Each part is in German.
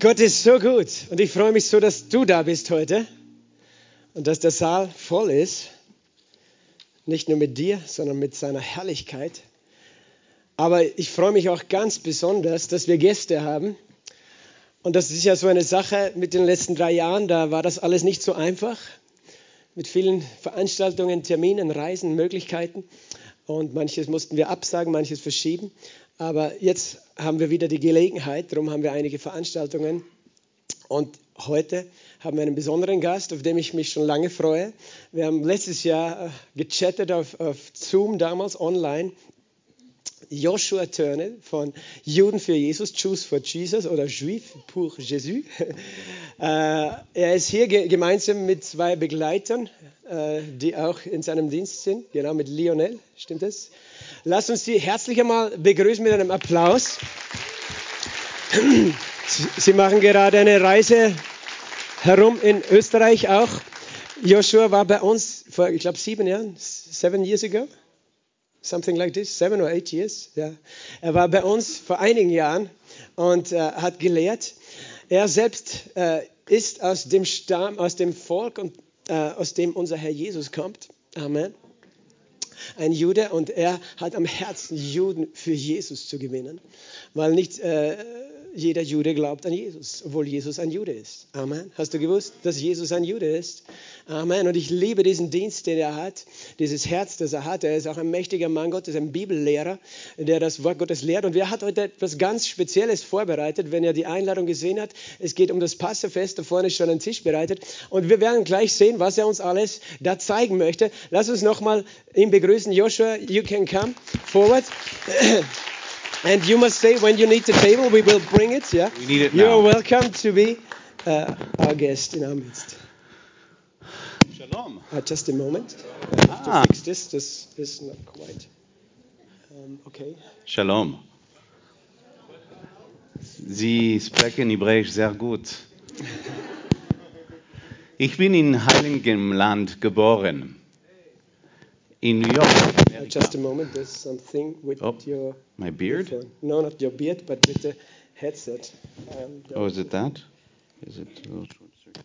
Gott ist so gut und ich freue mich so, dass du da bist heute und dass der Saal voll ist. Nicht nur mit dir, sondern mit seiner Herrlichkeit. Aber ich freue mich auch ganz besonders, dass wir Gäste haben. Und das ist ja so eine Sache mit den letzten drei Jahren, da war das alles nicht so einfach. Mit vielen Veranstaltungen, Terminen, Reisen, Möglichkeiten. Und manches mussten wir absagen, manches verschieben. Aber jetzt haben wir wieder die Gelegenheit, darum haben wir einige Veranstaltungen. Und heute haben wir einen besonderen Gast, auf den ich mich schon lange freue. Wir haben letztes Jahr äh, gechattet auf, auf Zoom, damals online. Joshua Turner von Juden für Jesus, Jews for Jesus oder Juif pour Jésus. Äh, er ist hier gemeinsam mit zwei Begleitern, äh, die auch in seinem Dienst sind, genau mit Lionel, stimmt das? Lass uns sie herzlich einmal begrüßen mit einem Applaus. Sie machen gerade eine Reise herum in Österreich auch. Joshua war bei uns vor, ich glaube, sieben Jahren, seven years ago something like this, seven or eight years. Ja. Er war bei uns vor einigen Jahren und äh, hat gelehrt. Er selbst äh, ist aus dem Stamm, aus dem Volk, und, äh, aus dem unser Herr Jesus kommt. Amen. Ein Jude und er hat am Herzen, Juden für Jesus zu gewinnen, weil nicht äh, jeder Jude glaubt an Jesus, obwohl Jesus ein Jude ist. Amen. Hast du gewusst, dass Jesus ein Jude ist? Amen. Und ich liebe diesen Dienst, den er hat, dieses Herz, das er hat. Er ist auch ein mächtiger Mann Gottes, ein Bibellehrer, der das Wort Gottes lehrt. Und wer hat heute etwas ganz Spezielles vorbereitet, wenn er die Einladung gesehen hat? Es geht um das Passafest. Da vorne ist schon ein Tisch bereitet. Und wir werden gleich sehen, was er uns alles da zeigen möchte. Lass uns nochmal ihn begrüßen. Joshua, you can come forward. And you must say when you need the table, we will bring it. Yeah. We need it You now. are welcome to be uh, our guest in our midst. Shalom. Uh, just a moment. I have Ah. to fix this. This is not quite. Um, okay. Shalom. Sie sprechen Hebräisch sehr gut. Ich bin in Heiligen Land geboren. In New York. Uh, Amerika. just a moment. There's something with Oh. your My beard? phone. No, not your beard, but with the headset. Um, Oh, is it that? Is it a little short circuit?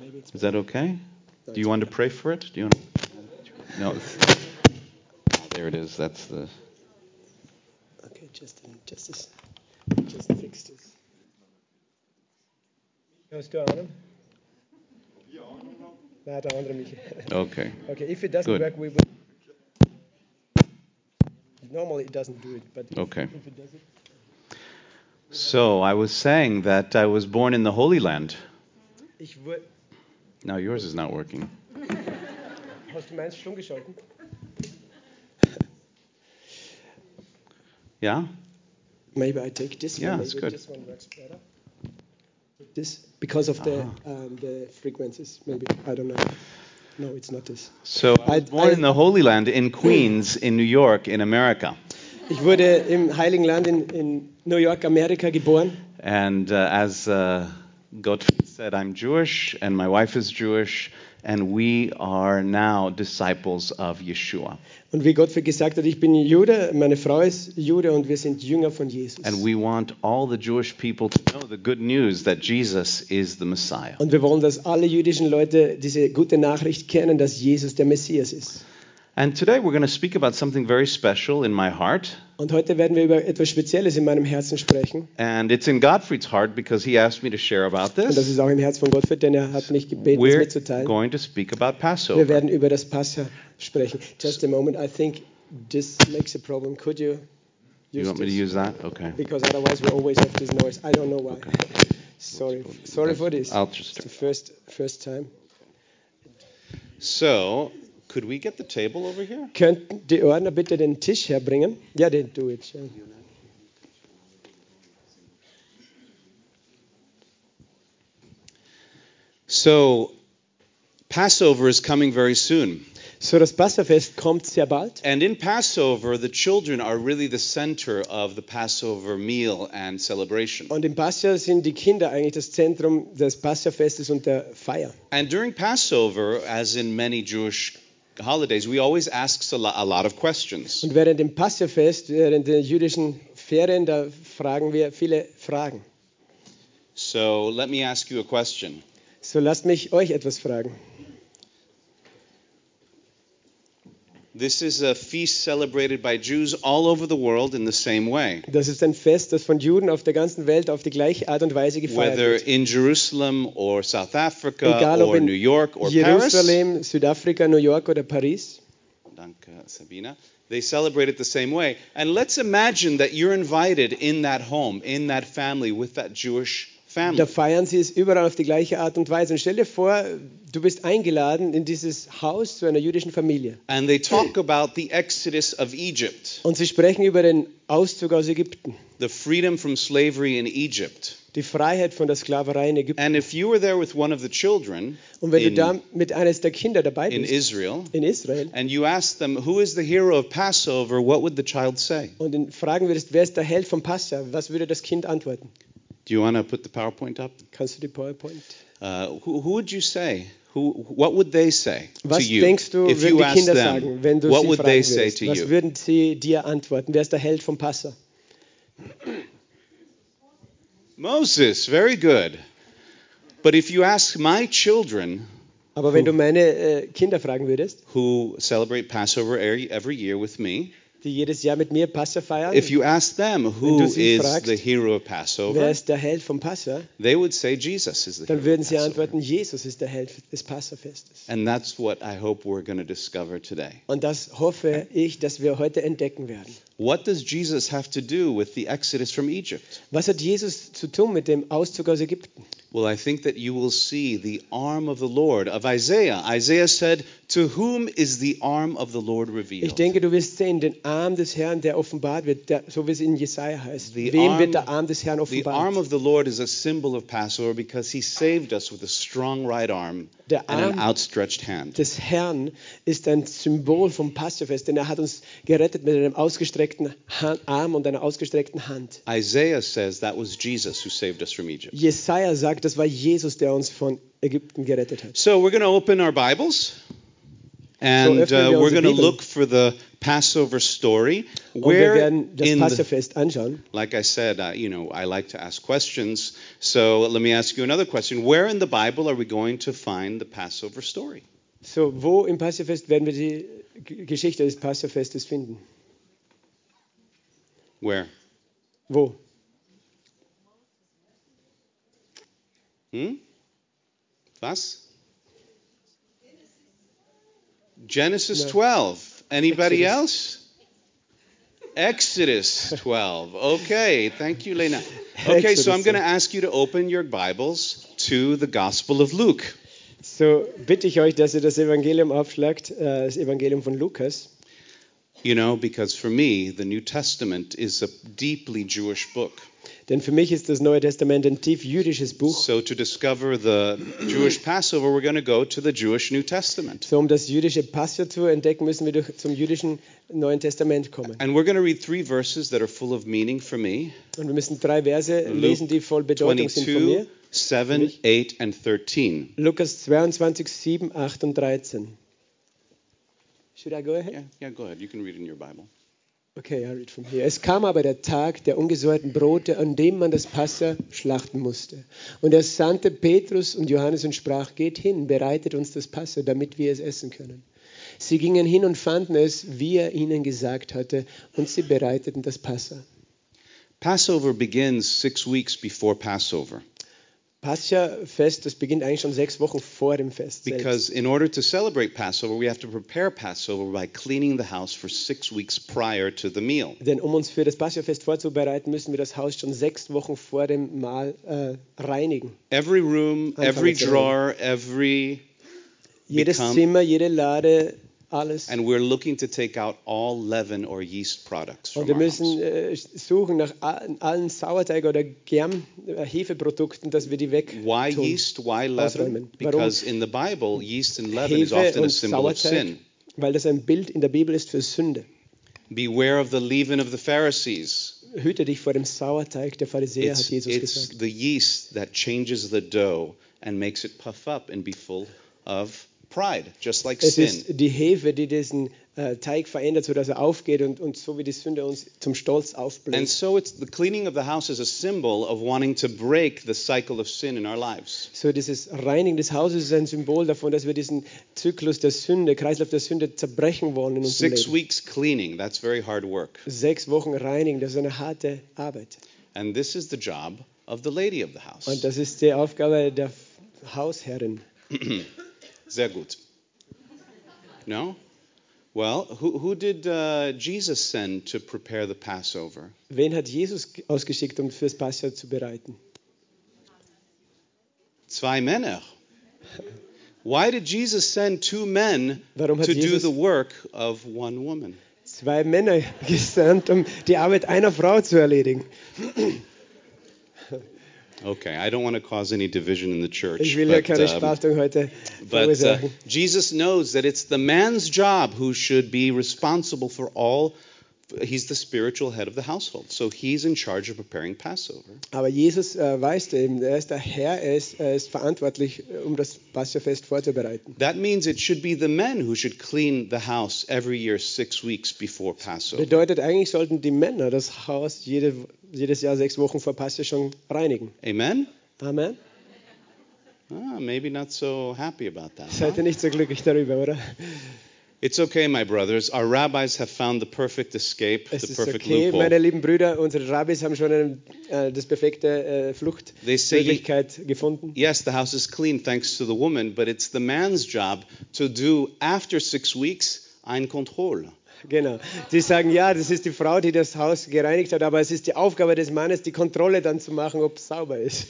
maybe it's Is that okay? no, Do you it's want to pray for it? Do you want to? No. Oh, there it is. That's the. Okay, just just this. Just fix this. Hörst du Arne? Ja, der andere mich. Okay. Okay, if it doesn't Good. work, we will. Normally it doesn't do it, but Okay. if it does it. So I was saying that I was born in the Holy Land. Now yours is not working. Hast du meins stumm geschalten? Yeah? Maybe I take this Yeah, one. that's Maybe good. this one works better. This because of the Aha. um, the frequencies. Maybe I don't know. No, it's not this. So I was born I- in the Holy Land in Queens, in New York, in America. Ich wurde im Heiligen Land in, in New York, Amerika geboren. And uh, as uh, Gottfried said, I'm Jewish, and my wife is Jewish, and we are now disciples of Yeshua. Und wie Gottfried gesagt hat, ich bin Jude, meine Frau ist Jude und wir sind Jünger von Jesus. And we want all the Jewish people to know the good news that Jesus is the Messiah. Und wir wollen, dass alle jüdischen Leute diese gute Nachricht kennen, dass Jesus der Messias ist. And today we're going to speak about something very special in my heart. Und heute werden wir über etwas Spezielles in meinem Herzen sprechen. And it's in Gottfried's heart because he asked me to share about this. Und das ist auch im Herz von Gottfried, denn er hat mich gebeten, es We're mitzuteilen. going to speak about Passover. Wir werden über das Passa sprechen. Just a moment, I think this makes a problem. Could you use You want me to use that? Okay. Because otherwise we always have this noise. I don't know why. Okay. sorry, sorry for this. I'll It's just. the first first time. So, could we get the table over here? Könnten die Ordner bitte den Tisch herbringen? Ja, den do it. Ja. So, Passover is coming very soon. So, das Passafest kommt sehr bald. And in Passover, the children are really the center of the Passover meal and celebration. Und im Passa sind die Kinder eigentlich das Zentrum des Passafestes und der Feier. And during Passover, as in many Jewish holidays, we always ask a lo- a lot of questions. Und während dem Passafest, während der jüdischen Ferien, da fragen wir viele Fragen. So let me ask you a question. So lasst mich euch etwas fragen. This is a feast celebrated by Jews all over the world in the same way. Das ist ein Fest, das von Juden auf der ganzen Welt auf die gleiche Art und Weise gefeiert Whether wird. in Jerusalem or South Africa Egal or New York or Paris. Jerusalem, Südafrika, New York oder Paris. Danke, Sabina. They celebrate it the same way. And let's imagine that you're invited in that home, in that family, with that Jewish family. Da feiern sie es überall auf die gleiche Art und Weise. Und stell dir vor, du bist eingeladen in dieses Haus zu einer jüdischen Familie. And they talk about the exodus of Egypt, Und sie sprechen über den Auszug aus Ägypten, the freedom from slavery in Egypt. die Freiheit von der Sklaverei in Ägypten. And if you were there with one of the children Und wenn du in, da mit eines der Kinder dabei in bist, Israel, in Israel, and you asked them, Who is the hero of Passover? What would the child say? und fragen würdest, wer ist der Held vom Passa, was würde das Kind antworten? Do you want to put the PowerPoint up? Kannst du die PowerPoint? Uh, who, who would you say? Who, what would they say Was to you? denkst du, if you die Kinder them, sagen, wenn du what would they say to Was you? würden sie dir antworten? Wer ist der Held vom Passa? Moses, very good. But if you ask my children Aber wenn du meine äh, Kinder fragen würdest, who celebrate Passover every, every year with me, die jedes Jahr mit mir Passa feiern, if you ask them who is fragst, the hero of wer Passover, ist der Held vom Passa, they would say Jesus is the dann hero würden sie Passover. antworten, Jesus ist der Held des Passafestes. And that's what I hope we're going to discover today. Und das hoffe ich, dass wir heute entdecken werden. What does Jesus have to do with the exodus from Egypt? Was hat Jesus zu tun mit dem Auszug aus Ägypten? Well, I think that you will see the arm of the Lord of Isaiah. Isaiah said, To whom is the arm of the Lord Ich revealed? denke, du wirst sehen, den Arm des Herrn, der offenbart wird, der, so wie es in Jesaja heißt. The Wem arm- wird der Arm des Herrn The arm offenbart? of the Lord is a symbol of Passover because he saved us with a strong right arm Der and an Arm outstretched hand. des Herrn ist ein Symbol vom Passafest, denn er hat uns gerettet mit einem ausgestreckten Han- Arm und einer ausgestreckten Hand. Isaiah says that was Jesus who saved us from Egypt. Jesaja sagt, das war Jesus, der uns von Ägypten gerettet hat. So we're going to open our Bibles and öffnen uh, wir we're unsere going to look for the Passover story. Und wir Where in the, like I said, uh, you know, I like to ask questions. So let me ask you another question. Where in the Bible are we going to find the Passover story? So, wo im Passafest werden wir die Geschichte des Passafestes finden? Where? Wo? Hmm? Was? Genesis No. 12. Anybody Exodus. else? Exodus 12. Okay, thank you, Lena. Okay, so I'm going to ask you to open your Bibles to the Gospel of Luke. So bitte ich euch, dass ihr das Evangelium aufschlagt, äh, das Evangelium von Lukas. You know, because for me, the New Testament is a deeply Jewish book. Denn für mich ist das Neue Testament ein tief jüdisches Buch. So to discover the Jewish Passover, we're going to go to the Jewish New Testament. So um das jüdische Passa zu entdecken, müssen wir durch, zum jüdischen Neuen Testament kommen. And we're going to read three verses that are full of meaning for me. Und wir müssen drei Verse Luke lesen, die voll Bedeutung sind von 22, mir. 7, 8, and 13. Lukas 22, 7, 8 und 13. Should I go ahead? Yeah, yeah, go ahead. You can read in your Bible. Okay, I read from here. Es kam aber der Tag der ungesäuerten Brote, an dem man das Passa schlachten musste. Und er sandte Petrus und Johannes und sprach, geht hin, bereitet uns das Passa, damit wir es essen können. Sie gingen hin und fanden es, wie er ihnen gesagt hatte, und sie bereiteten das Passa. Passover begins six weeks before Passover Passa-Fest, das beginnt eigentlich schon sechs Wochen vor dem Fest. Because in order to celebrate Passover, we have to prepare Passover by cleaning the house for six weeks prior to the meal. Denn um uns für das Passafest vorzubereiten, müssen wir das Haus schon sechs Wochen vor dem Mahl äh, reinigen. Every room, every drawer, every Jedes Become- Zimmer, jede Lade, alles. and we're looking to take out all leaven or yeast products Und wir müssen äh, suchen nach allen Sauerteig- oder Germ, äh, Hefeprodukten, dass wir die weg Why tun. yeast? Why leaven? Ausräumen. Warum? Because in the Bible, yeast and leaven is often a symbol of Sauerteig, sin. weil das ein Bild in der Bibel ist für Sünde. Beware of the leaven of the Pharisees. Hüte dich vor dem Sauerteig der Pharisäer, hat It's, Jesus it's gesagt. the yeast that changes the dough and makes it puff up and be full of pride, just like Es sin. ist die Hefe, die diesen äh, Teig verändert, sodass er aufgeht und, und so wie die Sünde uns zum Stolz And aufbläst. so it's the cleaning of the house is a symbol of wanting to break the cycle of sin in our lives. So dieses Reinigen des Hauses ist ein Symbol davon, dass wir diesen Zyklus der Sünde, Kreislauf der Sünde zerbrechen wollen in unserem Six Leben. weeks cleaning, that's very hard work. Sechs Wochen reinigen, das ist eine harte Arbeit. And this is the job of the lady of the Und house. das ist die Aufgabe der Hausherrin. Sehr gut. No? Well, who, who did uh, Jesus send to prepare the Passover? Wen hat Jesus ausgeschickt, um fürs Pascha zu bereiten? Zwei Männer. Why did Jesus send two men Warum to do Jesus- the work of one woman? Zwei Männer gesandt, um die Arbeit einer Frau zu erledigen. Okay, I don't want to cause any division in the church. Ich will but, keine um, Spaltung heute But uh. Jesus knows that it's the man's job who should be responsible for all. He's the spiritual head of the household, so he's in charge of preparing Passover. Aber Jesus äh, weiß eben, er ist der Herr, er ist, er ist verantwortlich, um das Paschafest vorzubereiten. That means it should be the men who should clean the house every year, six weeks before Passover. Bedeutet, eigentlich sollten die Männer das Haus jede, jedes Jahr sechs Wochen vor Pascha schon reinigen. Amen? Amen. Ah, maybe not so happy about that. Seid ihr nicht so glücklich darüber, oder? It's okay, my brothers. Our rabbis have found the perfect escape, Es the ist perfect okay, loophole. meine lieben Brüder, unsere Rabbis haben schon einen, äh, das perfekte äh, Fluchtmöglichkeit gefunden. Yes, the house is clean thanks to the woman, but it's the man's job to do after six weeks ein Kontrolle. Genau. Die sagen, ja, das ist die Frau, die das Haus gereinigt hat, aber es ist die Aufgabe des Mannes, die Kontrolle dann zu machen, ob es sauber ist.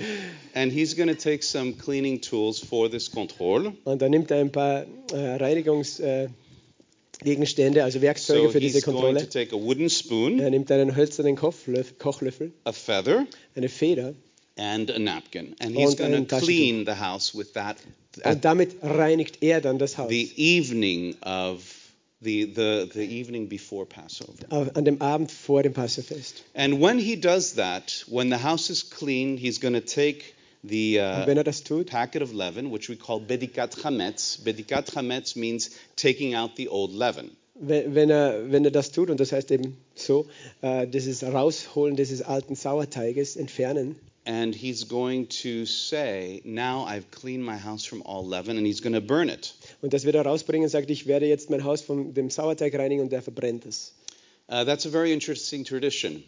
And he's going to take some cleaning tools for this. Und dann nimmt er ein paar äh, Reinigungsgegenstände, äh, Gegenstände, also Werkzeuge So für diese Kontrolle. spoon, Er nimmt einen hölzernen Kochlöffel, a feather, eine Feder and a napkin. And he's Und going ein to Taschentuch. clean the house with that und at damit reinigt er dann das Haus. the evening of the, the, the evening before Passover. An dem Abend vor dem Passafest. And when he does that, when the house is clean, he's going to take the uh, wenn er das tut, packet of leaven, which we call bedikat chametz. Bedikat chametz means taking out the old leaven. wenn wenn er, wenn er das tut, und das heißt eben so, äh, dieses Rausholen dieses alten Sauerteiges, entfernen, And he's going to say, Now I've cleaned my house from all leaven, and he's going to burn it. und das wird er rausbringen und sagt, ich werde jetzt mein Haus von dem Sauerteig reinigen und er verbrennt es. Uh, that's a very interesting tradition.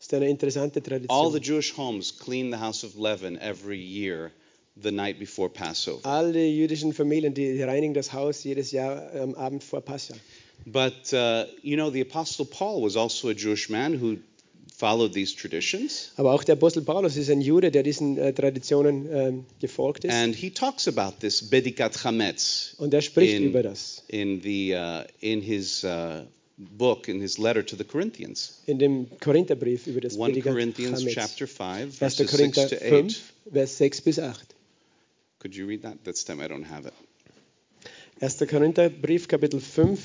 Ist eine interessante All the Tradition. Jewish homes clean the house of leaven every year, the night before Passover. Alle jüdischen Familien, die reinigen das Haus jedes Jahr am Abend vor Pascha. But, uh, you know, the Apostle Paul was also a Jewish man who followed these traditions. Aber auch der Apostel Paulus ist ein Jude, der diesen äh, Traditionen ähm, gefolgt ist. And he talks about this bedikat chametz und er spricht in- über das. in, the, uh, in his uh, book, in his letter to the Corinthians. In dem Korintherbrief über das 1 Prediger Corinthians Chametz. chapter 5, 1. verses 6 Korinther to 8. 5, Vers 6 bis 8. Could you read that? This time I don't have it. 1. Korintherbrief, Kapitel 5,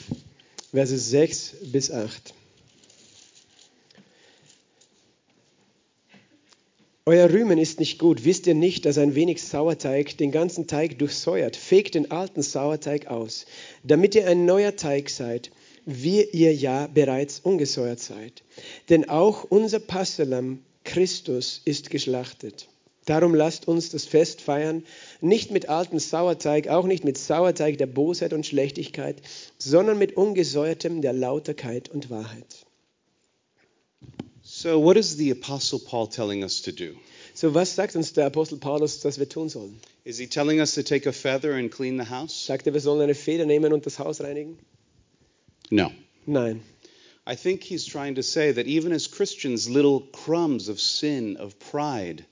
Verse 6 bis 8. Euer Rühmen ist nicht gut. Wisst ihr nicht, dass ein wenig Sauerteig den ganzen Teig durchsäuert? Fegt den alten Sauerteig aus, damit ihr ein neuer Teig seid, wie ihr ja bereits ungesäuert seid. Denn auch unser Passalam Christus ist geschlachtet. Darum lasst uns das Fest feiern, nicht mit altem Sauerteig, auch nicht mit Sauerteig der Bosheit und Schlechtigkeit, sondern mit ungesäuertem der Lauterkeit und Wahrheit. So, what is the Apostle Paul telling us to do? So, was sagt uns der Apostel Paulus, dass wir tun sollen? Is he telling us to take a feather and clean the house? Sagt er, wir sollen eine Feder nehmen und das Haus reinigen? No. Nein. I think he's trying to say that even as Christians, little crumbs of sin, of pride,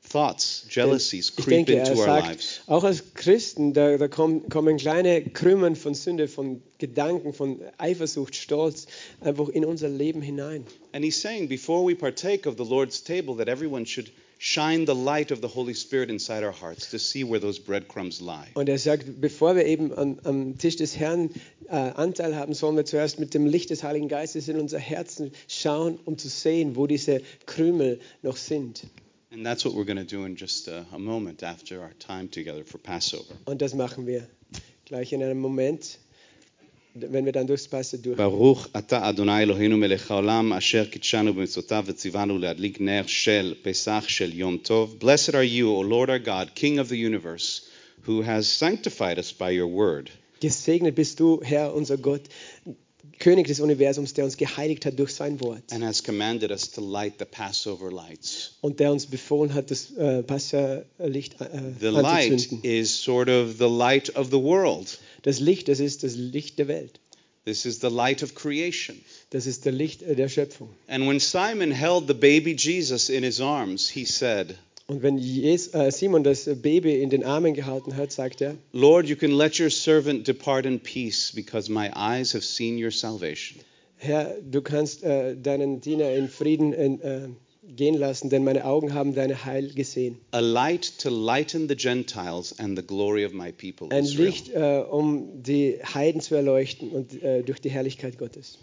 thoughts, jealousies creep denke, er into our sagt, lives. auch als Christen, da, da kommen, kommen kleine Krümmen von Sünde, von Gedanken, von Eifersucht, Stolz einfach in unser Leben hinein. And he's saying before we partake of the Lord's table that everyone should shine the light of the Holy Spirit inside our hearts to see where those breadcrumbs lie. Und er sagt, bevor wir eben an, am Tisch des Herrn äh, Anteil haben, sollen wir zuerst mit dem Licht des Heiligen Geistes in unser Herzen schauen, um zu sehen, wo diese Krümel noch sind. And that's what we're going to do in just a, a moment after our time together for Passover. Und das machen wir gleich in einem Moment, wenn wir dann durchs Passe durch. ברוך אתה אדוני אלוהינו מלך העולם אשר קידשנו במצוותיו וציוונו להדליק נר של פסח של יום טוב. Blessed are you, O Lord our God, King of the universe, who has sanctified us by your word. Gesegnet bist du, Herr, unser Gott, König des Universums, der uns geheiligt hat durch sein Wort und der uns befohlen hat, das äh, Passa-Licht äh, The light anzuzünden. is sort of the light of the world. Das Licht, das ist das Licht der Welt. This is the light of creation. Das ist der Licht äh, der Schöpfung. And when Simon held the baby Jesus in his arms, he said, Und wenn äh, Simon das Baby in den Armen gehalten hat, sagt er, Lord, you can let your servant depart in peace because my eyes have seen your salvation. Herr, du kannst äh, deinen Diener in Frieden äh, gehen lassen, denn meine Augen haben deine Heil gesehen. A light to lighten the Gentiles and the glory of my people. Ein Israel. Licht, äh, um die Heiden zu erleuchten und äh, durch die Herrlichkeit Gottes.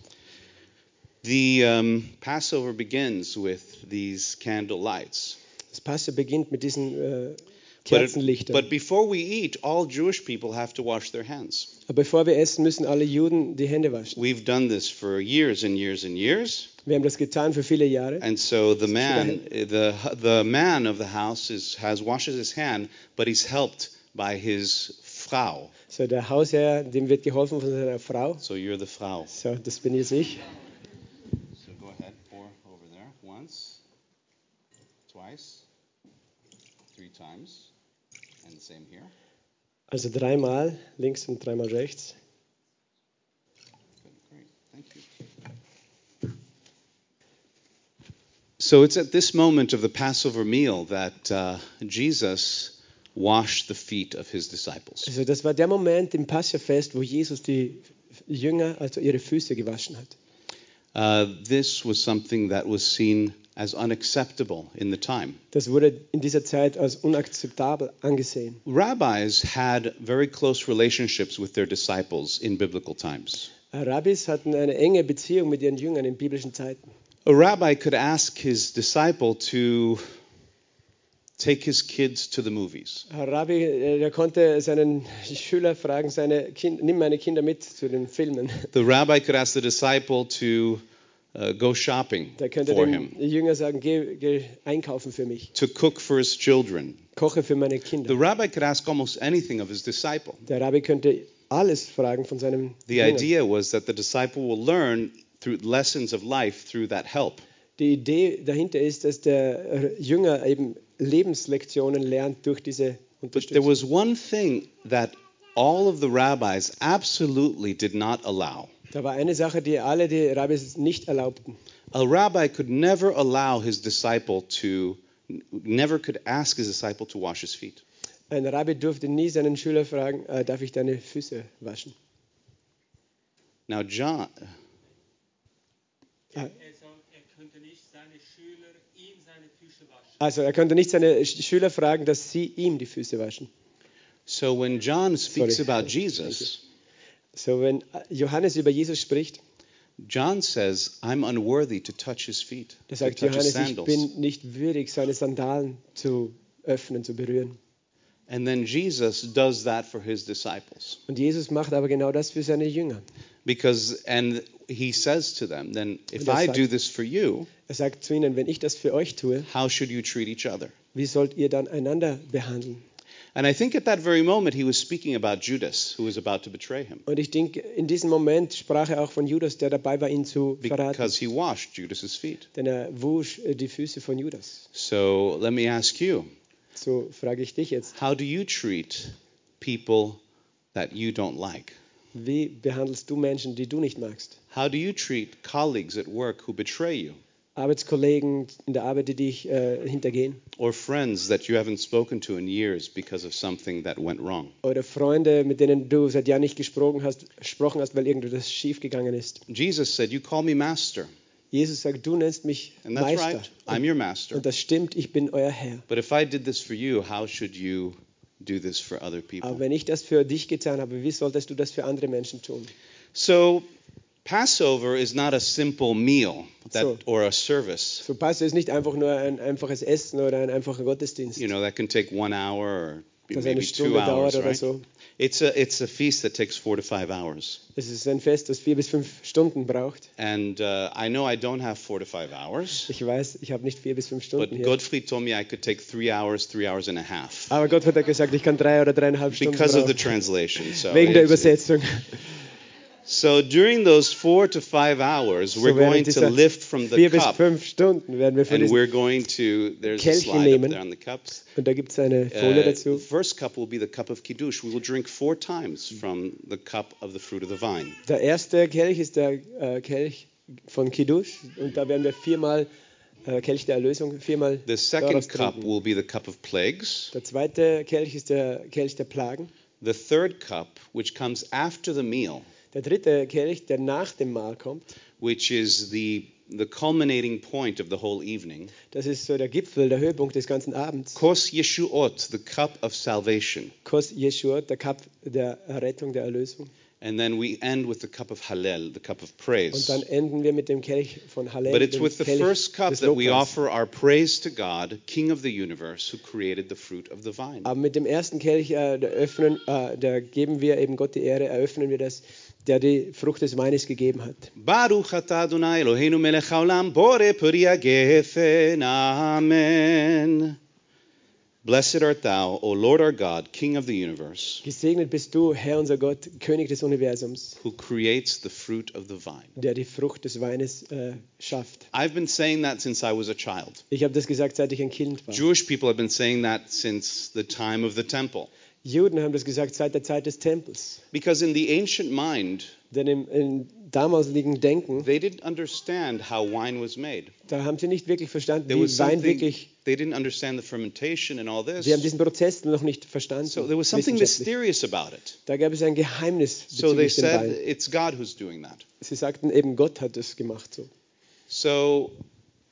The um, Passover begins with these candle lights. Das Passe beginnt mit diesen äh, But, Kerzenlichtern. but before we eat, all Jewish people have to wash their hands. Aber bevor wir essen, müssen alle Juden die Hände waschen. We've done this for years and years and years. Wir haben das getan für viele Jahre. And so the man, the, the man of the house is, has washes his hand, but he's helped by his Frau. So, der Hausherr, dem wird geholfen von seiner Frau. So you're the Frau. So, das bin jetzt ich. So go ahead, pour over there. Once, twice, Also dreimal links und dreimal rechts. Good, great, thank you. So it's at this moment of the Passover meal that uh, Jesus washed the feet of his disciples. Also das war der Moment im Passafest, wo Jesus die Jünger, also ihre Füße gewaschen hat. Uh, this was something that was seen as unacceptable in the time. Das wurde in dieser Zeit als unakzeptabel angesehen. Rabbis had very close relationships with their disciples in biblical times. Rabbis hatten eine enge Beziehung mit ihren Jüngern in biblischen Zeiten. A rabbi could ask his disciple to take his kids to the movies. Ein Rabbi, äh, der konnte seinen Schüler fragen, seine kind, nimm meine Kinder mit zu den Filmen. The rabbi could ask the disciple to uh, go shopping Da könnte for him, Jünger sagen, geh, geh einkaufen für mich, to cook for his children. koche für meine The Kinder. rabbi could ask almost anything of his disciple. Der Rabbi könnte alles fragen von seinem The Jünger. idea was that the disciple will learn through lessons of life through that help. Die Idee dahinter ist, dass der Jünger eben Lebenslektionen lernt durch diese But there Unterstützung. was one thing that all of the rabbis absolutely did not allow. Da war eine Sache, die alle die Rabbis nicht erlaubten. A rabbi could never allow his disciple to, never could ask his disciple to wash his feet. Ein Rabbi durfte nie seinen Schüler fragen, äh, darf ich deine Füße waschen? Now, John, Ja. Also er könnte nicht seine Schüler ihm seine Füße waschen. Also er konnte nicht seine Sch- Schüler fragen, dass sie ihm die Füße waschen. so when John speaks Sorry. about Jesus, So wenn Johannes über Jesus spricht, John says, I'm unworthy to touch his feet, da to sagt touch his Johannes, ich bin nicht würdig, seine Sandalen zu öffnen, zu berühren. And then Jesus does that for his disciples. Und Jesus macht aber genau das für seine Jünger. Because, and he says to them, then if er I sagt- do this for you, Er sagt zu ihnen, wenn ich das für euch tue, how should you treat each other? wie sollt ihr dann einander behandeln? And I think at that very moment he was speaking about Judas, who was about to betray him, Und ich denke, in diesem Moment sprach er auch von Judas, der dabei war, ihn zu verraten. because he washed Judas's feet. Denn er wusch äh, die Füße von Judas. So let me ask you, So frage ich dich jetzt, how do you treat people that you don't like? wie behandelst du Menschen, die du nicht magst? How do you treat colleagues at work who betray you? Arbeitskollegen in der Arbeit, die dich äh, hintergehen? Or friends that you haven't spoken to in years because of something that went wrong? Oder Freunde, mit denen du seit Jahren nicht gesprochen hast, gesprochen hast weil irgendetwas schiefgegangen ist? Jesus said, You call me master. Jesus sagt, du nennst mich And that's Meister. right. I'm your master. Und das stimmt, ich bin euer Herr. But if I did this for you, how should you do this for other Aber people? wenn ich das für dich getan habe, wie solltest du das für andere Menschen tun? So Passover is not a simple meal that, So. or a service. So Pastor ist nicht einfach nur ein einfaches Essen oder ein einfacher Gottesdienst, You know, that can take one hour or das maybe two hours, right? so. It's a, it's a feast that takes four to five hours. Es ist ein Fest, das vier bis fünf Stunden braucht. And uh, I know I don't have four to five hours, Ich weiß, ich habe nicht vier bis fünf but Stunden hier. Gottfried told me I could take three hours, three hours and a half Aber Gott hat gesagt, ich kann drei oder dreieinhalb Stunden because of the brauchen. translation. So, Wegen der Übersetzung. So during those four to five hours, we're So going to lift from the cup, Stunden werden wir and we're going to. There's a Kelche slide up nehmen. there on the cups. und da gibt es eine Folie Uh, the dazu. first cup will be the cup of kiddush. We will drink four times from the cup of the fruit of the vine. Der erste Kelch ist der äh, Kelch von Kiddush und da werden wir viermal äh, Kelch der Erlösung, viermal The second cup trinken. will be the cup of plagues. Der zweite Kelch ist der Kelch der Plagen. The third cup, which comes after the meal, Der dritte Kelch, der nach dem Mahl kommt, which is the the culminating point of the whole evening. das ist so der Gipfel, der Höhepunkt des ganzen Abends. Kos Yeshuot, the cup of salvation. Kos Yeshua, der Cup der Errettung, der Erlösung. And then we end with the cup of Hallel, the cup of Und praise. dann enden wir mit dem Kelch von Hallel, But it's with the Kelch first cup that we offer our praise to God, King of the universe, who created the fruit of the vine. Aber mit dem ersten Kelch, äh, der, öffnen, äh, der geben wir eben Gott die Ehre, eröffnen wir das, der die Frucht des Weines gegeben hat. Baruch atah Adonai Eloheinu melech haolam bore peri hagefen. Amen. Blessed art thou, O Lord our God, King of the universe, Gesegnet bist du, Herr unser Gott, König des Universums, who creates the fruit of the vine. der die Frucht des Weines äh, schafft. I've been saying that since I was a child. Ich habe das gesagt, seit ich ein Kind war. Jewish people have been saying that since the time of the temple. Juden haben das gesagt seit der Zeit des Tempels. Because in the ancient mind, Denn im, im damaligen Denken, they didn't understand how wine was made. da haben sie nicht wirklich verstanden, There wie Wein wirklich, they didn't understand the fermentation and all this. sie haben diesen Prozess noch nicht verstanden. So there was something mysterious about it. Da gab es ein Geheimnis So they said Wein. it's God who's doing that. Sie sagten eben, Gott hat das gemacht so. So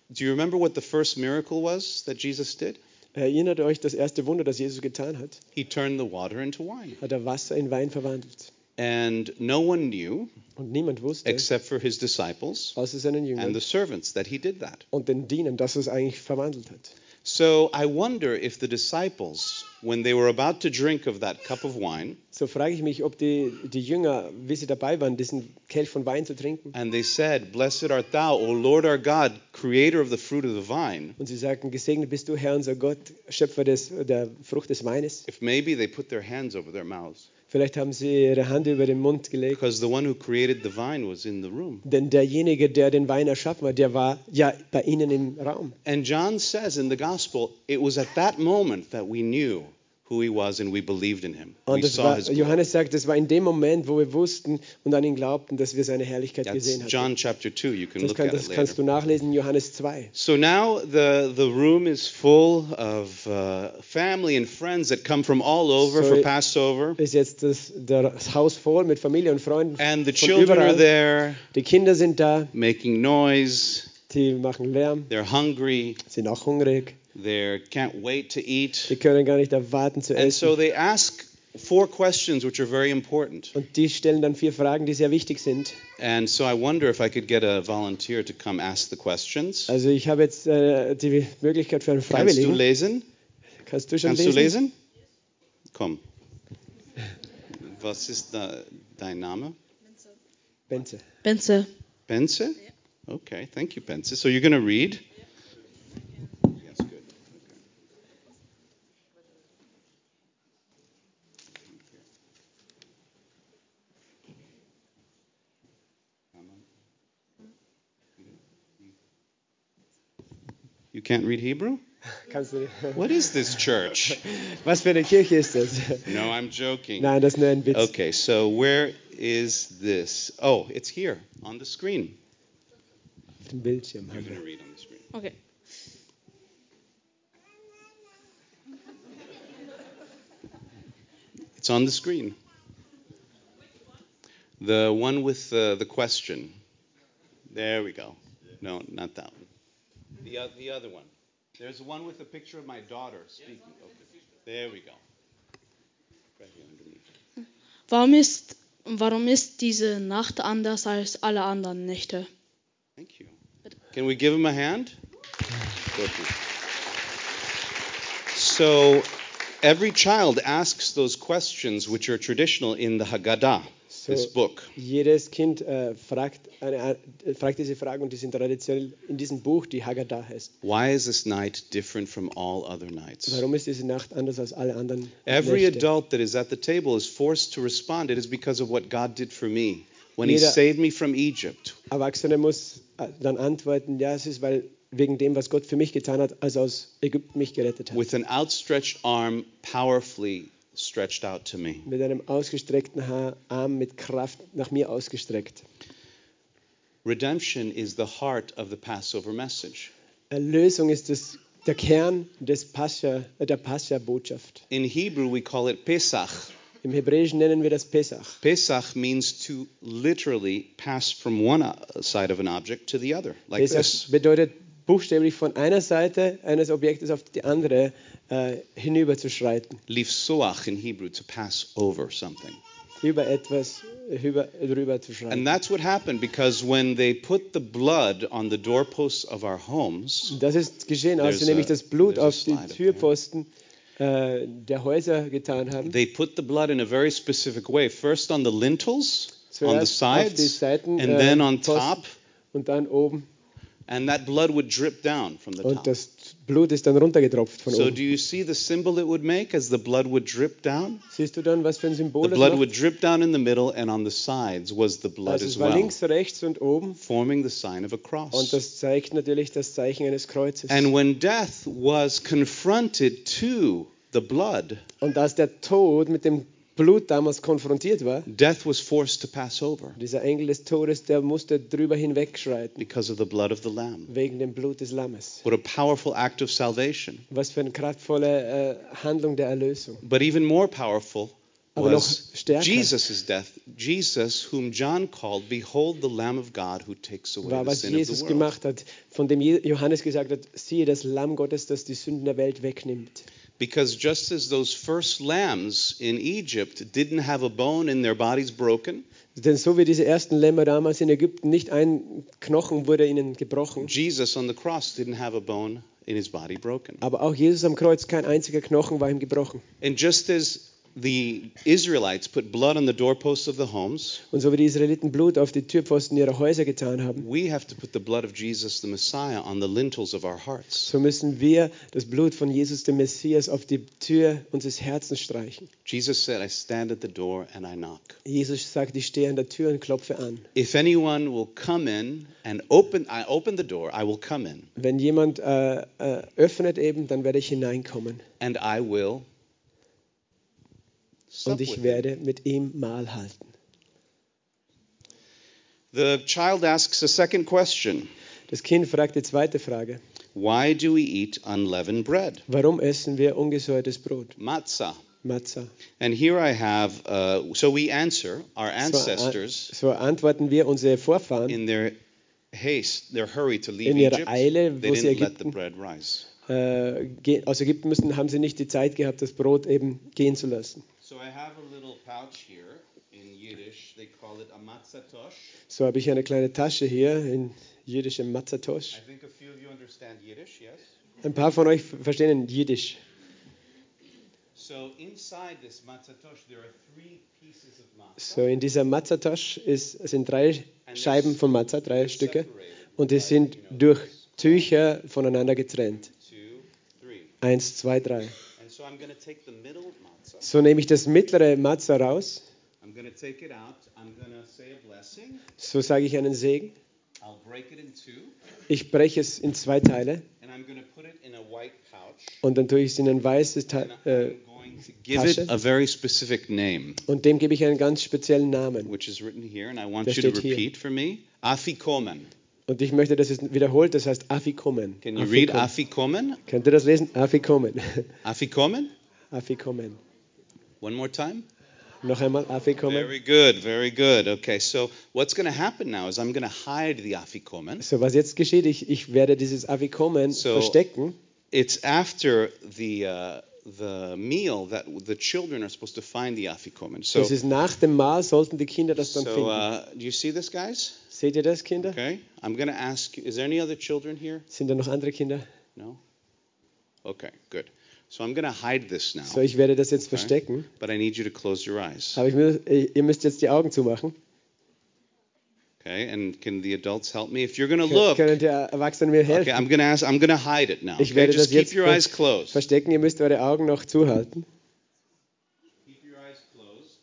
do you remember what the first miracle was that Jesus did? Erinnert euch das erste Wunder, das Jesus getan hat? He turned the water into wine. Hat er Wasser in Wein verwandelt. And no one knew Und niemand wusste, except for his disciples außer seinen and Jüngern the servants that he did that. und den Dienern, dass er es eigentlich verwandelt hat. So I wonder if the disciples, when they were about to drink of that cup of wine, So frage ich mich, ob die, die Jünger, wie sie dabei waren, diesen Kelch von Wein zu trinken, and they said, Blessed art thou, O Lord our God, creator of the fruit of the vine, und sie sagten, gesegnet bist du, Herr unser Gott, Schöpfer des, der Frucht des Weines. if maybe they put their hands over their mouths. Vielleicht haben sie ihre Hand über den Mund gelegt. Because the one who created the vine was in the room. Denn derjenige, der den Wein erschaffen hat, der war ja bei ihnen im Raum. And John says in the gospel, it was at that moment that we knew who he was and we believed in him. Und das saw war, his glory. Johannes sagt, es war in dem Moment, wo wir wussten und an ihn glaubten, dass wir seine Herrlichkeit That's gesehen hatten. John chapter 2. You can Das, look kann, at it das later. kannst du nachlesen in Johannes 2. So now the, the room is full of uh, family and friends that come from all over So for it- Passover. Ist jetzt das, das Haus voll mit Familie und Freunden And the children are überall. there Die Kinder sind da, making noise. die machen Lärm, They're hungry. sind auch hungrig, They can't wait to eat. die können gar nicht erwarten zu And so they ask four questions which are very important. Und die stellen dann vier Fragen, die sehr wichtig sind. And so I wonder if I could get a volunteer to come ask the questions. Also ich habe jetzt äh, die Möglichkeit für einen Kannst du Freiwilligen. lesen? Kannst du schon Kannst du lesen? lesen? Komm. Was ist da, dein Name? Benze. Benze. Benze? Okay, thank you, Benze. So you're going to read? Can't read Hebrew? What is this church? was für eine Kirche ist das? No, I'm joking. Nein, das ist nur ein Witz. Okay, so where is this? Oh, it's here on the screen. Auf dem Bildschirm. You're going to read on the screen. Okay. It's on the screen. The one with uh, the question. There we go. No, not that one. The, o- the other one. There's one with a picture of my daughter speaking. Okay. There we go. Right here underneath. Warum ist warum ist diese Nacht anders als alle anderen Nächte? Thank you. Can we give him a hand? So, every child asks those questions which are traditional in the Haggadah, So, book. jedes Kind äh, fragt, eine, äh, fragt diese Fragen und die sind traditionell in diesem Buch, die Haggadah heißt. Why is this night different from all other nights? Warum ist diese Nacht anders als alle anderen Every Nächte? adult that is at the table is forced to respond. It is because of what God did for me when He Jeder- saved me from Egypt. Erwachsene muss äh, dann antworten, ja, es ist weil wegen dem, was Gott für mich getan hat, als aus Ägypten mich gerettet hat. with an outstretched arm powerfully stretched out to me. Mit einem ausgestreckten Arm mit Kraft nach mir ausgestreckt. Redemption is the heart of the Passover message. Erlösung ist das, der Kern des Pascha, äh, der Pascha-Botschaft. In Hebrew, we call it Pesach. Im Hebräischen nennen wir das Pesach. Pesach means to literally pass from one uh, side of an object to the other, like Pesach this. bedeutet buchstäblich von einer Seite eines Objektes auf die andere äh, hinüberzuschreiten. Lifsoach in Hebrew, to pass over something. Über etwas über, drüber zu schreiten. And that's what happened because when they put the blood on the doorposts of our homes, Das ist geschehen, als sie nämlich das Blut auf die Türpfosten äh, der Häuser getan haben. they put the blood in a very specific way. First on the lintels, on the Zuerst auf die sides, Seiten and äh, then on top. und dann oben. Und das Blut ist dann runtergetropft von So oben. do you see the symbol it would make as the blood would drip down? Siehst du dann, was für ein Symbol The blood macht? would drip down in the middle, and on the sides was the blood Also as well, links, rechts und oben. forming the sign of a Und cross. das zeigt natürlich das Zeichen eines Kreuzes. And when death was confronted to the blood, Und als der Tod mit dem Blut damals konfrontiert war, death was forced to pass over dieser Engel des Todes, der musste drüber hinwegschreiten, because of the blood of the Lamb. wegen dem Blut des Lammes. What a powerful act of salvation. Was für eine kraftvolle äh, Handlung der Erlösung. But even more powerful was Jesus' death. Jesus, whom John called, Behold the Lamb of God who takes away war, the was sin of Jesus the world. gemacht hat, von dem Johannes gesagt hat, siehe das Lamm Gottes, das die Sünden der Welt wegnimmt. Because just as those first lambs in Egypt didn't have a bone in their bodies broken, Denn so wie diese ersten Lämmer damals in Ägypten, nicht ein Knochen wurde ihnen gebrochen, Jesus on the cross didn't have a bone in his body broken. aber auch Jesus am Kreuz, kein einziger Knochen war ihm gebrochen. And just as the Israelites put blood on the doorposts of the homes, Und so wie die Israeliten Blut auf die Türpfosten ihrer Häuser getan haben, we have to put the blood of Jesus the Messiah on the lintels of our hearts. so müssen wir das Blut von Jesus, dem Messias, auf die Tür unseres Herzens streichen. Jesus said, I stand at the door and I knock. Jesus sagt, ich stehe an der Tür und klopfe an. If anyone will come in and open, I open the door, I will come in Wenn jemand äh, äh, öffnet eben, dann werde ich hineinkommen and I will und ich werde mit ihm Mahl halten. The child asks a second question. Das Kind fragt die zweite Frage. Why do we eat unleavened bread? Warum essen wir ungesäuertes Brot? Matzah. Matzah. And here I have, uh, so we answer our ancestors an- so antworten wir unsere Vorfahren in their haste, their hurry to leave in ihrer Egypt. Eile, They didn't let the bread rise. äh, aus Ägypten müssen, haben sie nicht die Zeit gehabt, das Brot eben gehen zu lassen. So I have a little pouch here in Yiddish. They call it a matzatosh. So habe ich eine kleine Tasche hier in jüdischem Matzatosh. I think a few of you understand Yiddish, yes? Ein paar von euch verstehen Jiddisch. So inside this matzatosh, there are three pieces of matzah. So in dieser Matzatosh ist, sind drei Scheiben von Matzah, drei Stücke. Und die sind durch. Tücher voneinander getrennt. Two, three. Eins, zwei, drei. So I'm going to take the middle matzah. So nehme ich das mittlere Matzah raus. I'm going to take it out. I'm going to say a blessing. So sage ich einen Segen. I'll break it in two. Ich breche es in zwei Teile. And I'm going to put it in a white pouch. Und dann tue ich es in ein weißes Teil. Äh, name, und dem gebe ich einen ganz speziellen Namen. which is written here. And I want you to steht hier. repeat for me. Afikomen. Und ich möchte, dass es wiederholt, das heißt Afikomen. Can you read Afikomen. Afikomen? Könnt ihr das lesen? Afikomen. Afikomen? Afikomen. One more time. Noch einmal Afikomen. Very good, very good. Okay, so what's going to happen now is I'm going to hide the Afikomen. So, was jetzt geschieht, ich, ich werde dieses Afikomen So- verstecken. It's after the uh, the meal that the children are supposed to find the afikomen. So, Das ist nach dem Mahl sollten die Kinder das dann so finden. uh, do you see this, guys? Seht ihr das, Kinder? Okay. I'm going to ask is there any other children here? Sind da noch andere Kinder? No? Okay, good. So I'm going to hide this now, So, ich werde das jetzt Okay. verstecken. but I need you to close your eyes. Aber ich ihr müsst jetzt die Augen zumachen. Okay, and can the adults help me? If you're going to look, Können die Erwachsenen mir okay, helfen? I'm going to ask, I'm going to hide it now. Ich Okay, werde just das keep jetzt your eyes closed. verstecken. Ihr müsst eure Augen noch zuhalten. Keep your eyes closed.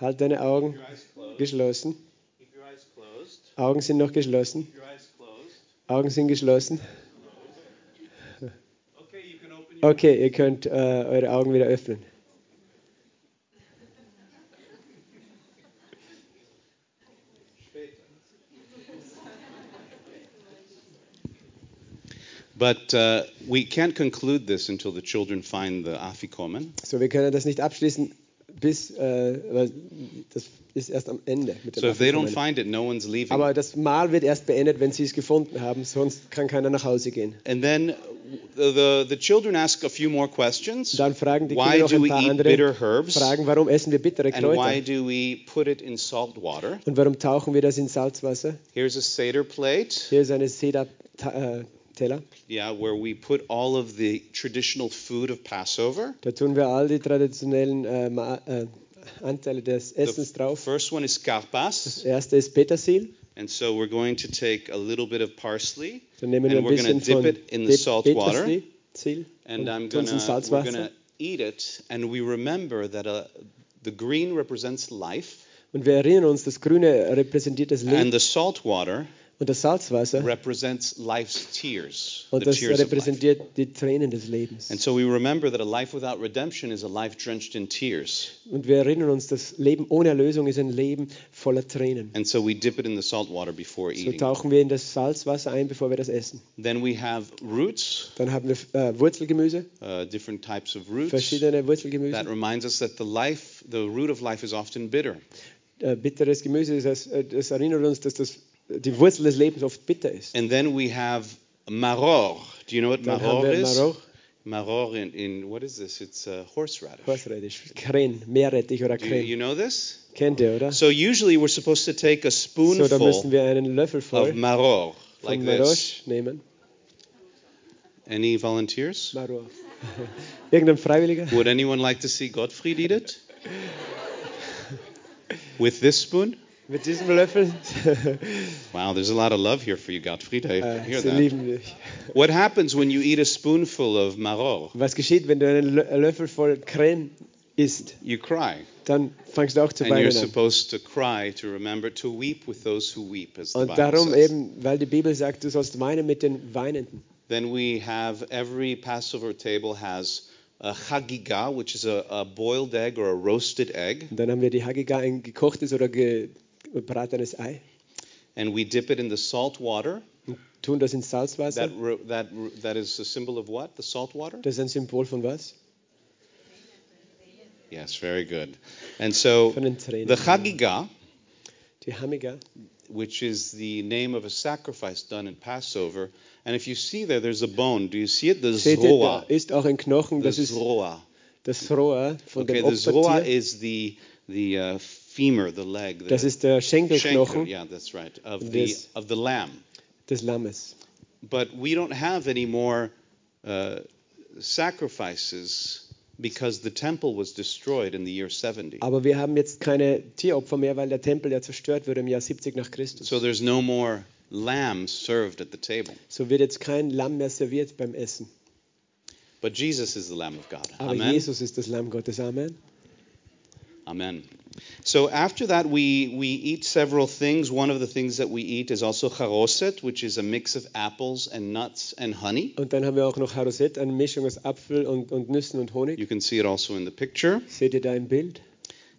Halt deine Augen geschlossen. Keep your eyes closed. Augen sind noch geschlossen. Keep your eyes closed. Augen sind geschlossen. Okay, you can open your Okay, ihr könnt äh, eure Augen wieder öffnen. But uh, we can't conclude this until the children find the afikomen. So, wir können das nicht abschließen, bis äh, das ist erst am Ende mit dem So if they don't find it, no one's leaving. Aber das Mahl wird erst beendet, wenn sie es gefunden haben, sonst kann keiner nach Hause gehen. and then the, the, children ask a few more questions. Dann fragen die Why Kinder noch ein paar andere bitter herbs? Fragen, warum essen wir bittere And why Kräuter? do we put it in salt water? Und warum tauchen wir das in Salzwasser? Here's a Seder plate. Hier ist eine Seda-Teller. Yeah, where we put all of the traditional food of Passover. Da tun wir all die traditionellen äh, äh, Anteile des The drauf. first one is karpas. Das erste ist Petersil. And so we're going to take a little bit of parsley Dann nehmen wir And we're gonna dip it in the salt water. Petersil and I'm we're gonna eat it and we remember that uh, the green represents life Und wir erinnern uns, das Grüne repräsentiert das and the salt water und das Salzwasser represents life's tears, und the das tears of life. repräsentiert die Tränen des Lebens. And so we remember that a life without redemption is a life drenched in tears. Und wir erinnern uns, das Leben ohne Erlösung ist ein Leben voller Tränen. And so we dip it in the salt water before So eating. tauchen wir in das Salzwasser ein, bevor wir das essen. Then we have roots, Dann haben wir äh, Wurzelgemüse, uh, different types of roots. verschiedene That Wurzelgemüse. reminds us that the life, the root of life is often bitter. Äh, bitteres Gemüse, das, äh, das erinnert uns, dass das, die Wurzel des Lebens oft bitter ist. And then we have maror. Do you know what Dann maror is? Maror, Maror in, in what is this? It's uh, horseradish. Horseradish, Kren, Meerrettich oder Do you, Kren. you know this? Kennt ihr, oder? So usually we're supposed to take a spoonful So, da müssen wir einen Löffel of voll maror, like this. Nehmen. Any volunteers? Maror. Irgendein Freiwilliger? Would anyone like to see Gottfried eat it? With this spoon? Mit diesem Löffel? Wow, there's a lot of love here for you, Gottfried. I Äh, hear Sie that. lieben dich. What happens when you eat a spoonful of maror? Was geschieht, wenn du einen Lö- Löffel voll Kren isst? You cry. Dann fangst du auch zu And you're weinen supposed to cry to remember to weep with those who weep, as the Und Bible darum says. eben, weil die Bibel sagt, du sollst weinen mit den Weinenden. Then we have every Passover table has a chagiga, which is a, a boiled egg or a roasted egg, Und dann haben wir die Hagiga, ein gekochtes oder gebratenes Ei. and we dip it in the salt water. Und tun das ins Salzwasser. That that that is a symbol of what? The salt water. Das ist ein Symbol von was? Yes, very good. And so Von den Tränen. the chagiga, Die Hamiga. which is the name of a sacrifice done in Passover, and if you see there, there's a bone. Do you see it? The Seht ihr, zroa. ist auch ein Knochen, The das ist zroa. das Rohr von Okay, dem the zroa is the the uh, femur, the leg. The Das ist der Schenkel, Schenkelknochen yeah, that's right, of the das- of the lamb. des Lammes. But we don't have any more uh, sacrifices because the temple was destroyed in the year 70. Aber wir haben jetzt keine Tieropfer mehr, weil der Tempel ja zerstört wurde im Jahr 70 nach Christus. So there's no more lamb served at the table. So wird jetzt kein Lamm mehr serviert beim Essen. But Jesus is the Lamb of God. Aber Amen. Jesus ist das Lamm Gottes. Amen. Amen. So after that, we, we eat several things. One of the things that we eat is also charoset, which is a mix of apples and nuts and honey. Und dann haben wir auch noch Haroset, eine Mischung aus Apfel und, und Nüssen und Honig. You can see it also in the picture. Seht ihr da im Bild?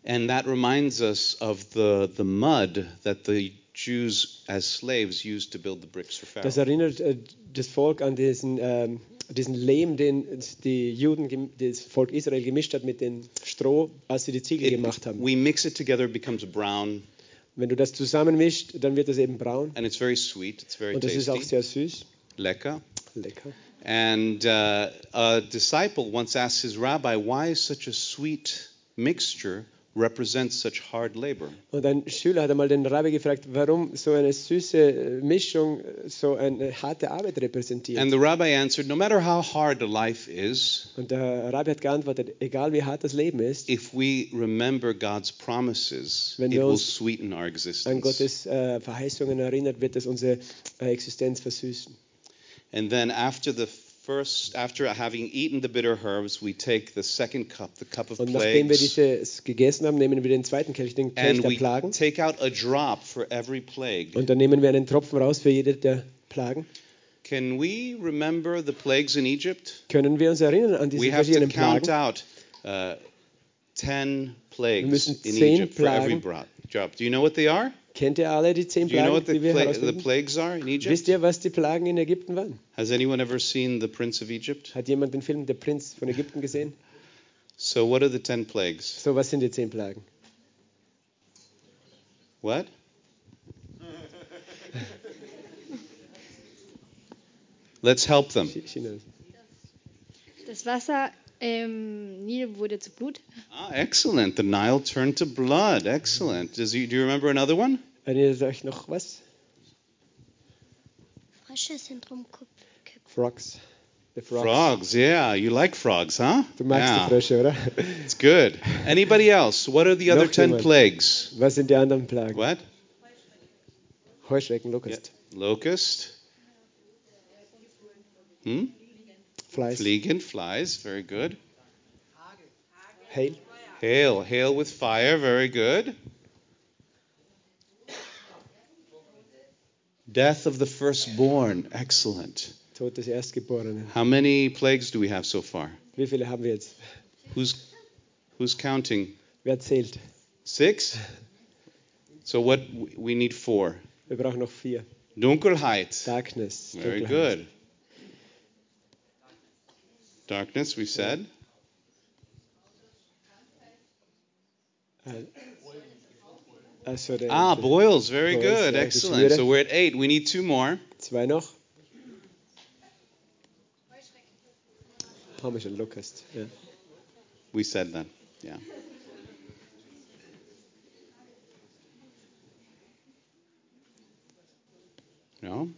And that reminds us of the, the mud that the Jews as slaves used to build the bricks for Das erinnert äh, das Volk an diesen, ähm, diesen Lehm, den die Juden, das Volk Israel gemischt hat mit dem Stroh, als sie die Ziegel It- gemacht haben. we mix it together, it becomes brown, Wenn du das zusammenmischst, dann wird das eben braun. and it's very sweet. It's very Und das ist auch tasty. sehr süß. Lecker. Lecker. And uh, a disciple once asked his rabbi, why is such a sweet mixture represents such hard labor? Und ein Schüler hat einmal den Rabbi gefragt, warum so eine süße Mischung so eine harte Arbeit repräsentiert. And the rabbi answered, no matter how hard the life is, Und der Rabbi hat geantwortet, egal wie hart das Leben ist, if we remember God's promises, it will sweeten our existence. an. Gottes äh, Verheißungen erinnert, wird es unsere äh, Existenz versüßen. And then after the first, after having eaten the bitter herbs, we take the second cup, the cup of Und nachdem wir dieses gegessen haben, nehmen wir den zweiten Kelch, den Kelch and der we Plagen. take out a drop for every plague. Und dann nehmen wir einen Tropfen raus für jede der Plagen. Can we remember the plagues in Egypt? Können wir uns erinnern an diese We have to verschiedenen count out uh, 10 plagues in Egypt for every Plagen- drop. Do you know what they are? Kennt ihr alle die zehn Do you know Plagen, what the, die wir herausfinden? Wisst ihr, was die Plagen in Ägypten waren? Has anyone ever seen The Prince of Egypt? Hat jemand den Film Der Prinz von Ägypten gesehen? So, what are the 10 plagues? So, was sind die zehn Plagen? What? Let's help them. Ch- China. Das Wasser im Nil wurde zu Blut. Ah, excellent. The Nile turned to blood. Excellent. Does you, do you remember another one? Erinnert euch noch was? Frösche sind rumgeköpft. Frogs. The frogs. Frogs. Yeah, you like frogs, huh? Du magst yeah, die Frösche, oder? it's good. Anybody else? What are the other Noch 10 jemand? plagues? Was sind die anderen Plagen? What? Heuschrecken, Locust, Locust. Hmm? Fleiß, Fliegen, flies. Very good. Hail, Hail. Hail with fire. Very good. Death of the firstborn. Excellent. Tod des Erstgeborenen. How many plagues do we have so far? Wie viele haben wir jetzt? Who's who's counting? Wer zählt? Six? So what we need four. Wir brauchen noch vier. Dunkelheit. Darkness. Very Dunkelheit. good. Darkness, we said. Der Ah, boils. Very Boils, good. yeah, Excellent. So we're at eight. We need two more. Zwei noch. Schon, Locust. Ja. We said that. Yeah. No?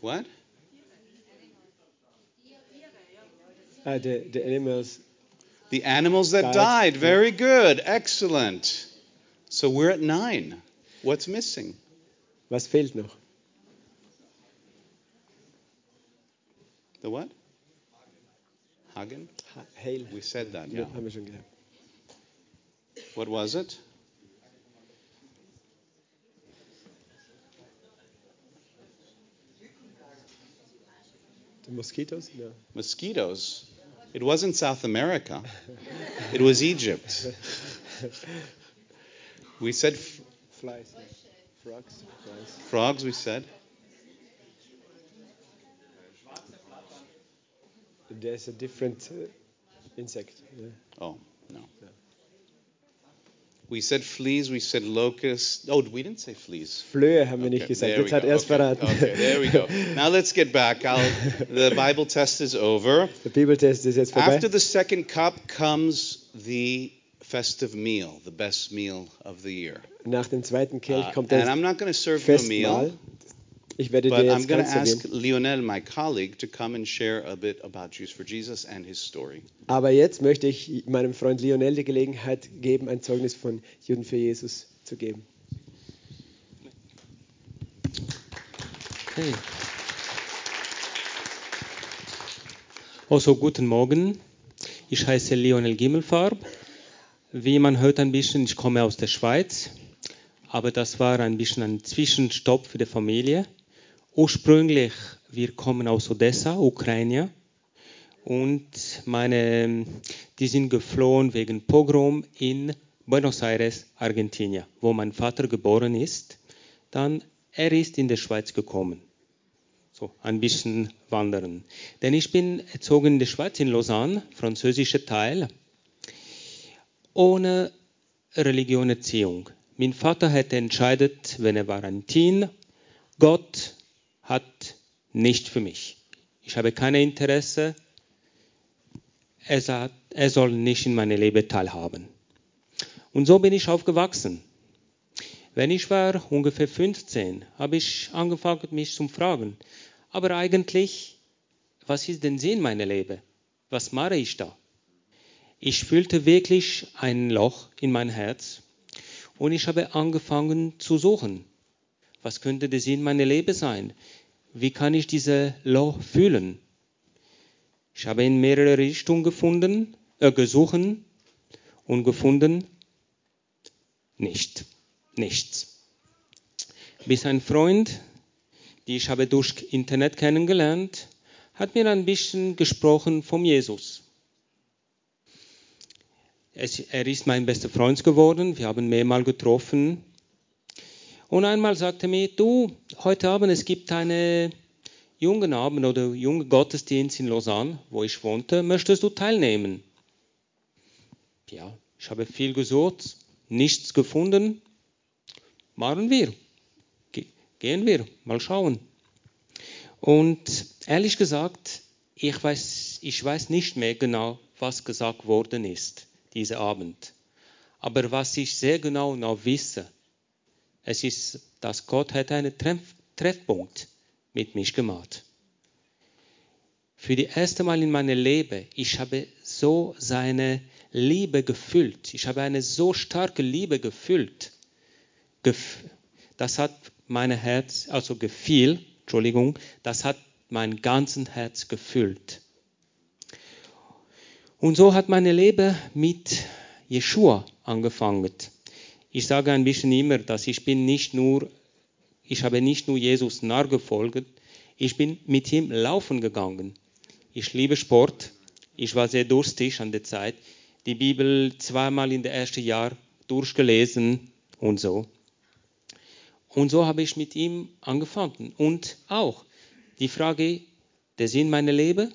What? Ah, the, the animals. The animals that Died. died. Very good. Excellent. So we're at nine. What's missing? Was fehlt noch? The what? Hagen? Ha Hail. We said that, yeah. haben wir schon. What was it? Mosquitoes? No. Mosquitoes. It wasn't South America. It was Egypt. We said f- Flies. Frogs. Flies. frogs, we said. There's a different uh, insect. Yeah. Oh, no. We said fleas, we said locusts. Oh, we didn't say fleas. Flöhe haben wir nicht gesagt. there Jetzt we hat go. er es verraten. okay, there we go. Now let's get back. I'll, the Bible test is over. Der Bibeltest ist jetzt vorbei. After the second cup comes the festive meal, the best meal of the year. Nach dem zweiten Kelch Uh, kommt and I'm not going to serve you a meal, Ich werde but dir I'm jetzt going to ask. Lionel, my colleague, to come and share a bit about Jews for Jesus and his story. Aber jetzt möchte ich meinem Freund Lionel die Gelegenheit geben, ein Zeugnis von Juden für Jesus zu geben. Okay. Also guten Morgen. Ich heiße Lionel Gimmelfarb. Wie man hört ein bisschen, ich komme aus der Schweiz, aber das war ein bisschen ein Zwischenstopp für die Familie. Ursprünglich, wir kommen aus Odessa, Ukraine, und meine, die sind geflohen wegen Pogrom in Buenos Aires, Argentinien, wo mein Vater geboren ist. Dann, er ist in die Schweiz gekommen. So, ein bisschen wandern. Denn ich bin erzogen in der Schweiz, in Lausanne, französischer Teil, ohne Religionerziehung. Mein Vater hätte entscheidet, wenn er war ein Teen, Gott hat nicht für mich. Ich habe kein Interesse. Er, sagt, er soll nicht in meinem Leben teilhaben. Und so bin ich aufgewachsen. Wenn ich war ungefähr 15, habe ich angefangen, mich zu fragen, aber eigentlich, was ist denn Sinn meiner Leben? Was mache ich da? Ich fühlte wirklich ein Loch in mein Herz und ich habe angefangen zu suchen. Was könnte der Sinn meiner Leben sein? Wie kann ich dieses Loch fühlen? Ich habe in mehrere Richtungen gefunden, äh, gesucht und gefunden nicht, nichts. Bis ein Freund, den ich habe durch Internet kennengelernt, hat mir ein bisschen gesprochen vom Jesus. Er ist mein bester Freund geworden. Wir haben mehrmals getroffen. Und einmal sagte er mir, du, heute Abend, es gibt einen jungen Abend oder jungen Gottesdienst in Lausanne, wo ich wohnte. Möchtest du teilnehmen? Ja, ich habe viel gesucht, nichts gefunden. Machen wir. Gehen wir, mal schauen. Und ehrlich gesagt, ich weiß, ich weiß nicht mehr genau, was gesagt worden ist, diesen Abend. Aber was ich sehr genau noch wisse, es ist, dass Gott hat einen Treff Treffpunkt mit mich gemacht. Für die erste Mal in meinem Leben, ich habe so seine Liebe gefühlt. Ich habe eine so starke Liebe gefühlt. Das hat mein Herz, also gefiel, Entschuldigung, das hat mein ganzes Herz gefüllt. Und so hat mein Leben mit Jeshua angefangen. Ich sage ein bisschen immer, dass ich bin nicht nur, ich habe nicht nur Jesus nachgefolgt, ich bin mit ihm laufen gegangen. Ich liebe Sport. Ich war sehr durstig an der Zeit. Die Bibel zweimal in der ersten Jahr durchgelesen und so. Und so habe ich mit ihm angefangen. Und auch die Frage, der Sinn meiner Leben.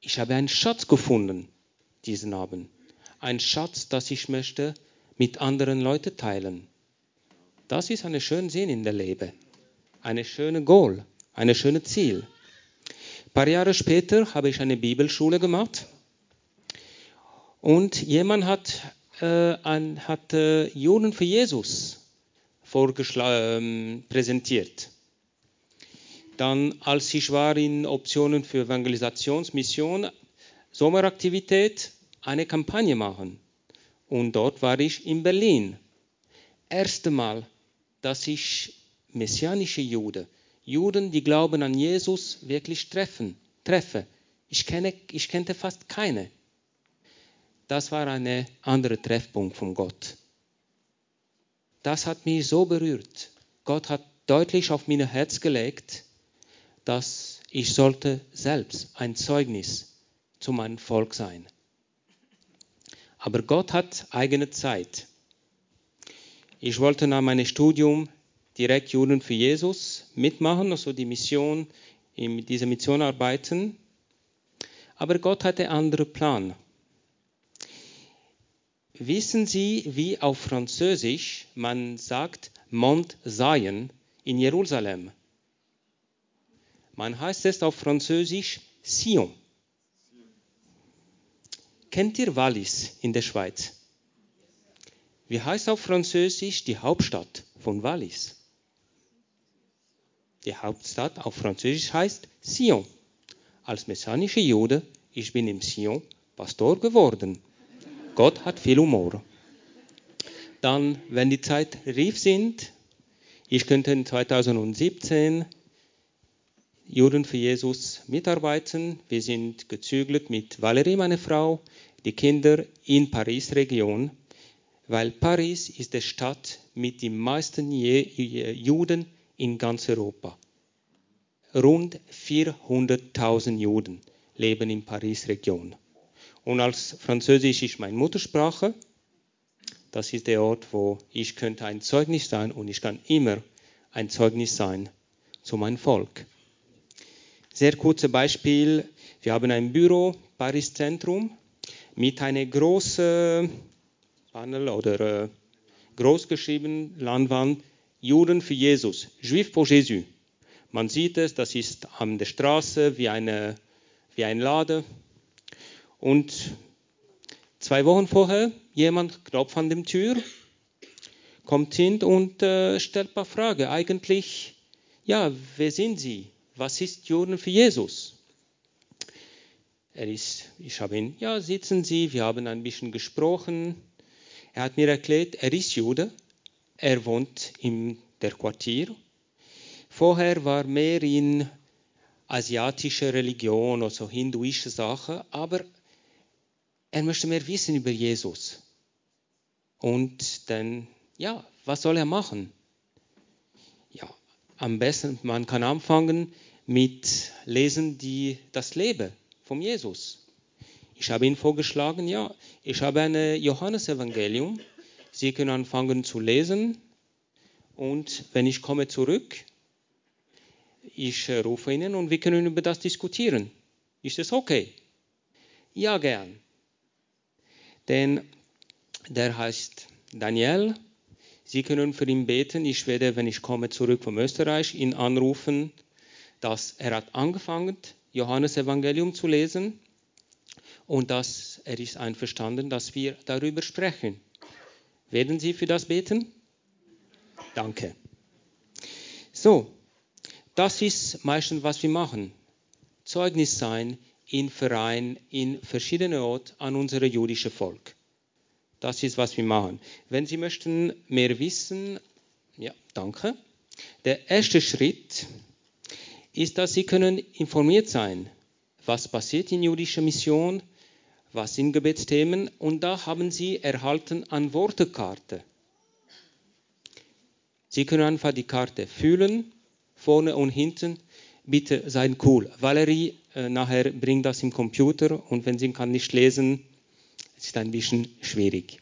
Ich habe einen Schatz gefunden diesen Abend. Ein Schatz, das ich möchte mit anderen Leuten teilen. Das ist ein schöner Sinn in der Leben. Eine schöne Goal, ein schönes Ziel. Ein paar Jahre später habe ich eine Bibelschule gemacht und jemand hat, äh, ein, hat äh, Juden für Jesus ähm, präsentiert. Dann, als ich war in Optionen für Evangelisationsmission, Sommeraktivität, eine Kampagne machen. Und dort war ich in Berlin. Erste Mal, dass ich messianische Juden, Juden, die glauben an Jesus, wirklich treffen, treffe. Ich, kenne, ich kannte fast keine. Das war ein anderer Treffpunkt von Gott. Das hat mich so berührt. Gott hat deutlich auf mein Herz gelegt, dass ich sollte selbst ein Zeugnis zu meinem Volk sein. Aber Gott hat eigene Zeit. Ich wollte nach meinem Studium direkt Juden für Jesus mitmachen, also die Mission, in dieser Mission arbeiten. Aber Gott hatte einen anderen Plan. Wissen Sie, wie auf Französisch man sagt Mont Zion in Jerusalem? Man heißt es auf Französisch Sion. Kennt ihr Wallis in der Schweiz? Wie heißt auf Französisch die Hauptstadt von Wallis? Die Hauptstadt auf Französisch heißt Sion. Als messianischer Jude, ich bin im Sion Pastor geworden. Gott hat viel Humor. Dann, wenn die Zeit rief sind, ich könnte in 2017 Juden für Jesus mitarbeiten. Wir sind gezügelt mit Valerie, meine Frau, die Kinder in Paris-Region, weil Paris ist die Stadt mit den meisten Juden in ganz Europa. Rund 400.000 Juden leben in Paris-Region. Und als Französisch ist meine Muttersprache, das ist der Ort, wo ich könnte ein Zeugnis sein und ich kann immer ein Zeugnis sein zu meinem Volk. Sehr kurzes Beispiel. Wir haben ein Büro, Paris Zentrum, mit einer großen Panel oder äh, großgeschriebenen Leinwand Juden für Jesus, Juif pour Jésus. Man sieht es, das ist an der Straße wie, eine, wie ein Laden. Und zwei Wochen vorher, jemand klopft an der Tür, kommt hin und äh, stellt ein paar Fragen. Eigentlich, ja, wer sind Sie? Was ist Juden für Jesus? Er ist, ich habe ihn, ja, sitzen Sie, wir haben ein bisschen gesprochen. Er hat mir erklärt, er ist Jude, er wohnt in der Quartier. Vorher war mehr in asiatischer Religion oder so hinduische Sachen, aber er möchte mehr wissen über Jesus. Und dann, ja, was soll er machen? Am besten, man kann anfangen mit Lesen die, das Leben von Jesus. Ich habe ihm vorgeschlagen, ja, ich habe ein Johannesevangelium. Sie können anfangen zu lesen und wenn ich komme zurück, ich rufe Ihnen und wir können über das diskutieren. Ist das okay? Ja, gern. Denn der heißt Daniel. Sie können für ihn beten. Ich werde, wenn ich komme zurück von Österreich, ihn anrufen, dass er hat angefangen, Johannes Evangelium zu lesen und dass er ist einverstanden, dass wir darüber sprechen. Werden Sie für das beten? Danke. So, das ist meistens, was wir machen. Zeugnis sein in Verein, in verschiedenen Orten an unser jüdisches Volk. Das ist, was wir machen. Wenn Sie möchten mehr wissen, ja, danke. Der erste Schritt ist, dass Sie können informiert sein, was passiert in jüdischer Mission, was sind Gebetsthemen und da haben Sie erhalten an Wortekarte. Sie können einfach die Karte fühlen, vorne und hinten. Bitte seien cool. Valerie äh, nachher bringt das im Computer und wenn sie kann nicht lesen, ist ein bisschen schwierig.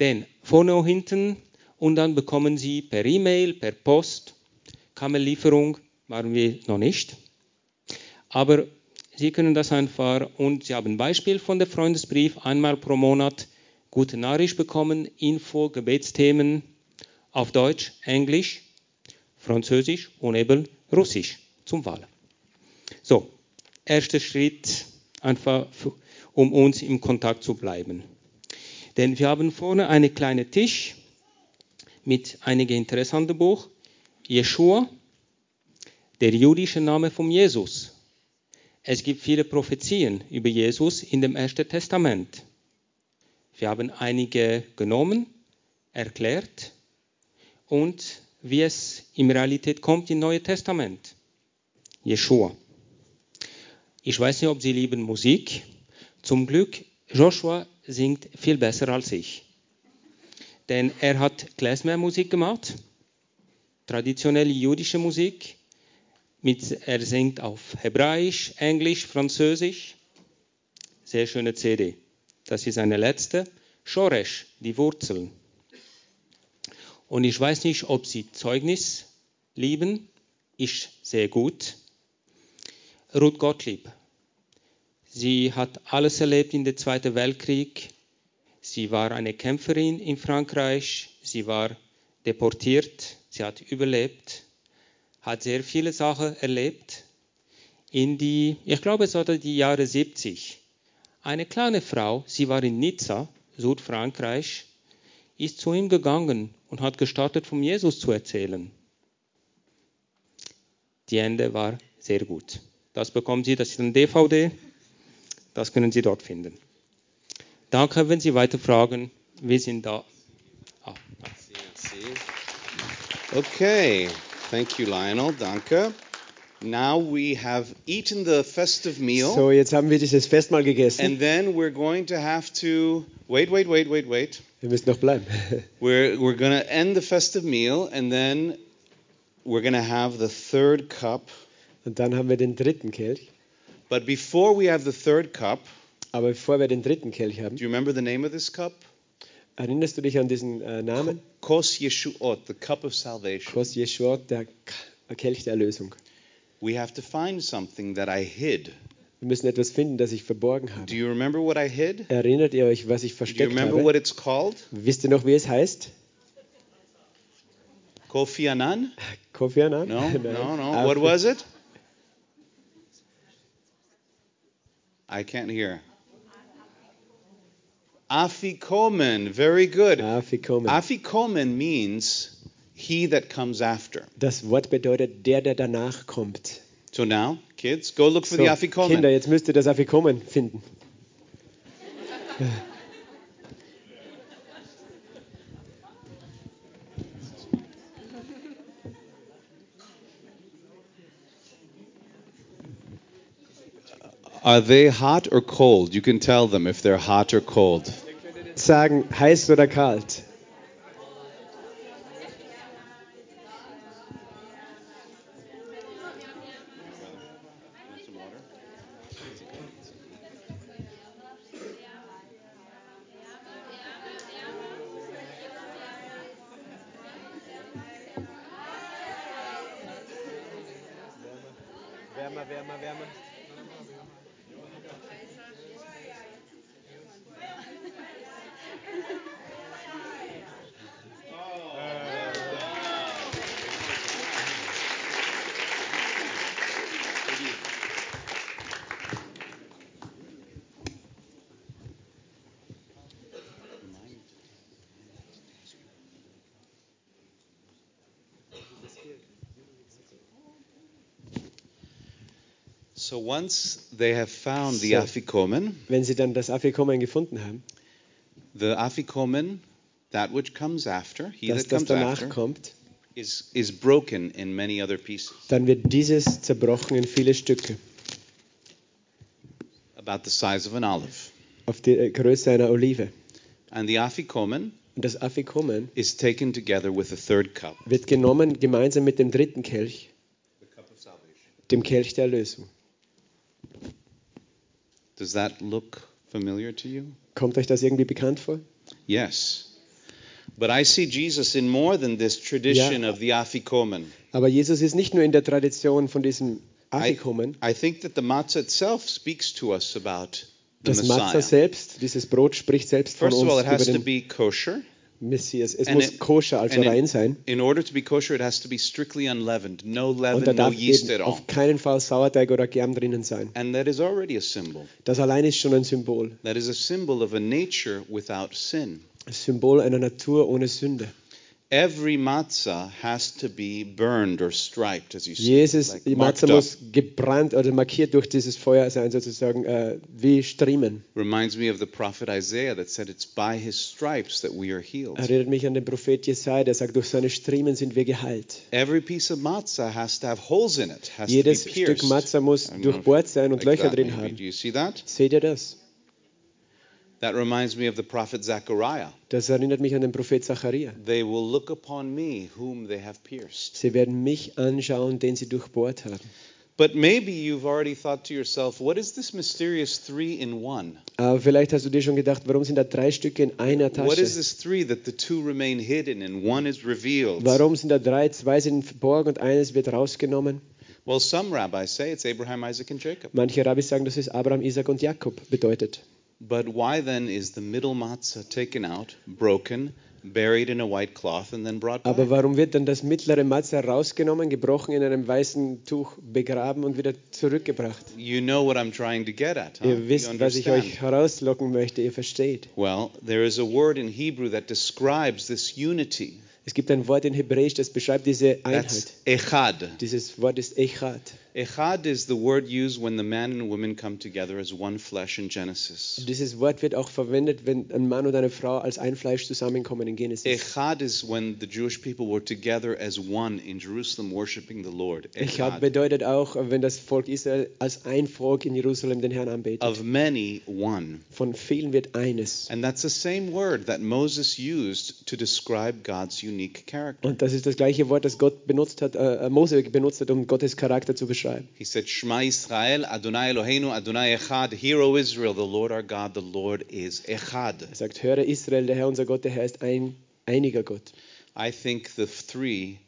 Denn vorne und hinten und dann bekommen Sie per E-Mail, per Post, Kamellieferung, waren wir noch nicht. Aber Sie können das einfach und Sie haben ein Beispiel von der Freundesbrief, einmal pro Monat gute Nachricht bekommen, Info, Gebetsthemen auf Deutsch, Englisch, Französisch und eben Russisch zum Wahl. So, erster Schritt einfach, um uns im Kontakt zu bleiben. Denn wir haben vorne einen kleinen Tisch mit einigen interessanten Buch. Jeshua, der jüdische Name von Jesus. Es gibt viele Prophezien über Jesus in dem Ersten Testament. Wir haben einige genommen, erklärt und wie es in Realität kommt im Neuen Testament. Jeshua. Ich weiß nicht, ob Sie lieben Musik. Zum Glück, Joshua singt viel besser als ich. Denn er hat Klezmer-Musik gemacht, traditionelle jüdische Musik. Mit, er singt auf Hebräisch, Englisch, Französisch. Sehr schöne CD. Das ist eine letzte. Shoresh, die Wurzeln. Und ich weiß nicht, ob Sie Zeugnis lieben. Ich sehr gut. Ruth Gottlieb. Sie hat alles erlebt in der Zweiten Weltkrieg. Sie war eine Kämpferin in Frankreich. Sie war deportiert. Sie hat überlebt. Hat sehr viele Sachen erlebt. In die, ich glaube, es war die Jahre 70. Eine kleine Frau, sie war in Nizza, Südfrankreich, ist zu ihm gegangen und hat gestartet, von Jesus zu erzählen. Die Ende war sehr gut. Das bekommen Sie, das ist ein DVD, das können Sie dort finden. Danke, wenn Sie weiter fragen, wir sind da. Ah. Okay, thank you, Lionel. Danke. Now we have eaten the festive meal. So, jetzt haben wir dieses Festmahl gegessen. And then we're going to have to wait, wait, wait, wait, wait. Wir müssen noch bleiben. We're we're going to end the festive meal and then we're going to have the third cup. Und dann haben wir den dritten Kelch. But before we have the third cup, Aber bevor wir den dritten Kelch haben, do you remember the name of this cup? erinnerst du dich an diesen äh, Namen? Kos Yeshuot, the cup of salvation. Kos Yeshua, der Kelch der Erlösung. We have to find something that I hid. Wir müssen etwas finden, das ich verborgen Do habe. you remember what I hid? Erinnert ihr euch, was ich Do you versteckt remember habe? what it's called? Wisst ihr noch, wie es heißt? Kofi Annan? Kofi Annan? No, no, no. What was it? I can't hear. Afikomen. Very good. Afikomen. Afikomen means he that comes after. Das Wort bedeutet der, der danach kommt. So now, kids, go look for So, the Afikomen. Kinder, jetzt müsst ihr das Afikomen finden. Are they hot or cold? You can tell them if they're hot or cold. Sagen, heiß oder kalt? Wärmer, wärmer, wärmer. So once they have found the So. Afikomen, Wenn sie dann das Afikomen gefunden haben, the Afikomen, that which comes after, he dass that das comes after, kommt, is, is broken in many other pieces. dann wird dieses zerbrochen in viele Stücke. About the size of an olive. Auf die äh, Größe einer Olive. And the Afikomen das Afikomen is taken together with the third cup, wird genommen gemeinsam mit dem dritten Kelch, the cup of salvation. dem Kelch der Erlösung. Does that look familiar to you? Kommt euch das irgendwie bekannt vor? Yes. But I see Jesus in more than this tradition Ja. of the Afikomen. Aber Jesus ist nicht nur in der Tradition von diesem Afikomen. I think that the matzah itself speaks to us about the Das Matzah Messiah. selbst, dieses Brot spricht selbst von First of uns all, it über has to den be kosher. Messias. Es And muss it- koscher, also it- rein sein. In order to be kosher, it has to be strictly unleavened, no Und da leaven, no yeast at all. auf keinen Fall Sauerteig oder Germ drinnen sein. And that is already a symbol. Das allein ist schon ein Symbol. That is a symbol of a nature without sin. Ein Symbol einer Natur ohne Sünde. Every matzah has to be burned or striped, as you see. Jesus, like die Matzah muss gebrannt oder markiert durch dieses Feuer sein, sozusagen äh, wie Striemen. Reminds me of the prophet Isaiah that said, It's by his stripes that we are healed. Erinnert mich an den Prophet Jesaja, der sagt, durch seine Striemen sind wir geheilt. Every piece of matzah has to have holes in it, has Jedes to be pierced. Stück Matzah muss durchbohrt sein und like Löcher that drin maybe. haben. Do you see that? Seht ihr das? That reminds me of the prophet Zechariah. Das erinnert mich an den Prophet Zacharia. They will look upon me whom they have pierced. Sie werden mich anschauen, den sie durchbohrt haben. But maybe you've already thought to yourself, what is this mysterious three in one? Aber vielleicht hast du dir schon gedacht, warum sind da drei Stücke in einer What is Tasche? this three that the two remain hidden and one is revealed? Warum sind da drei? Zwei sind verborgen und eines wird rausgenommen. Well, some rabbis say it's Abraham, Isaac, and Jacob. Manche Rabbis sagen, dass es Abraham, Isaac und Jakob bedeutet. But why then is the middle matzah taken out, broken, buried in a white cloth, and then brought Aber back? warum wird dann das mittlere Matzah rausgenommen, gebrochen in einem weißen Tuch begraben und wieder zurückgebracht? You know what I'm trying to get at, huh? Ihr You wisst, was ich euch herauslocken möchte, ihr versteht. Well, there is a word in Hebrew that describes this unity. Es gibt ein Wort in Hebräisch, das beschreibt diese Einheit. That's echad. Dieses Wort ist Echad. Echad is the word used when the man and woman come together as one flesh in Genesis. Dieses Wort wird auch verwendet, wenn ein Mann und eine Frau als ein Fleisch zusammenkommen in Genesis. Echad is when the Jewish people were together as one in Jerusalem worshiping the Lord. Echad Echad. bedeutet auch, wenn das Volk Israel als ein Volk in Jerusalem den Herrn anbetet. Of many, one. Von vielen wird eines. And that's the same word that Moses used to describe God's unique character. Und das ist das gleiche Wort, das Gott benutzt hat, äh, Mose benutzt hat, um Gottes Charakter zu beschreiben. He said, Shema Israel, Adonai Eloheinu, Adonai Echad. Hear, O Israel, the Lord our God, the Lord is Echad. Er sagt, höre Israel, der Herr unser Gott, der Herr ist ein einiger Gott. I think the three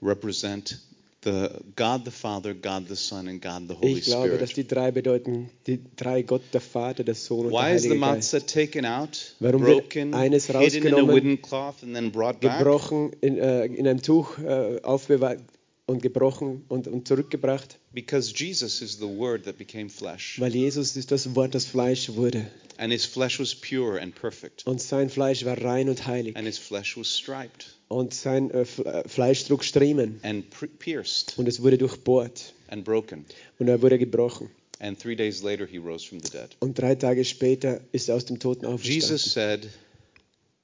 represent the God the Father, God the Son, and God the Holy Ich glaube, dass Spirit. die drei bedeuten, die drei Gott, der Vater, der Sohn und der Why is the Heilige Geist. matzah taken out, Warum wird broken, eines hidden in a rausgenommen, wooden cloth, and then brought back? Gebrochen, in, äh, in einem Tuch äh, aufbewahrt und gebrochen und, und zurückgebracht, Because Jesus is the Word that became flesh, weil Jesus ist das Wort, das Fleisch wurde. and His flesh was pure and perfect, Und sein Fleisch war rein und heilig. and His flesh was striped Und sein äh, äh, Fleisch trug Striemen. and pierced Und es wurde durchbohrt. and broken. Und er wurde gebrochen. And three days later, He rose from the dead. Und drei Tage später ist er aus dem Toten Jesus auferstanden. said,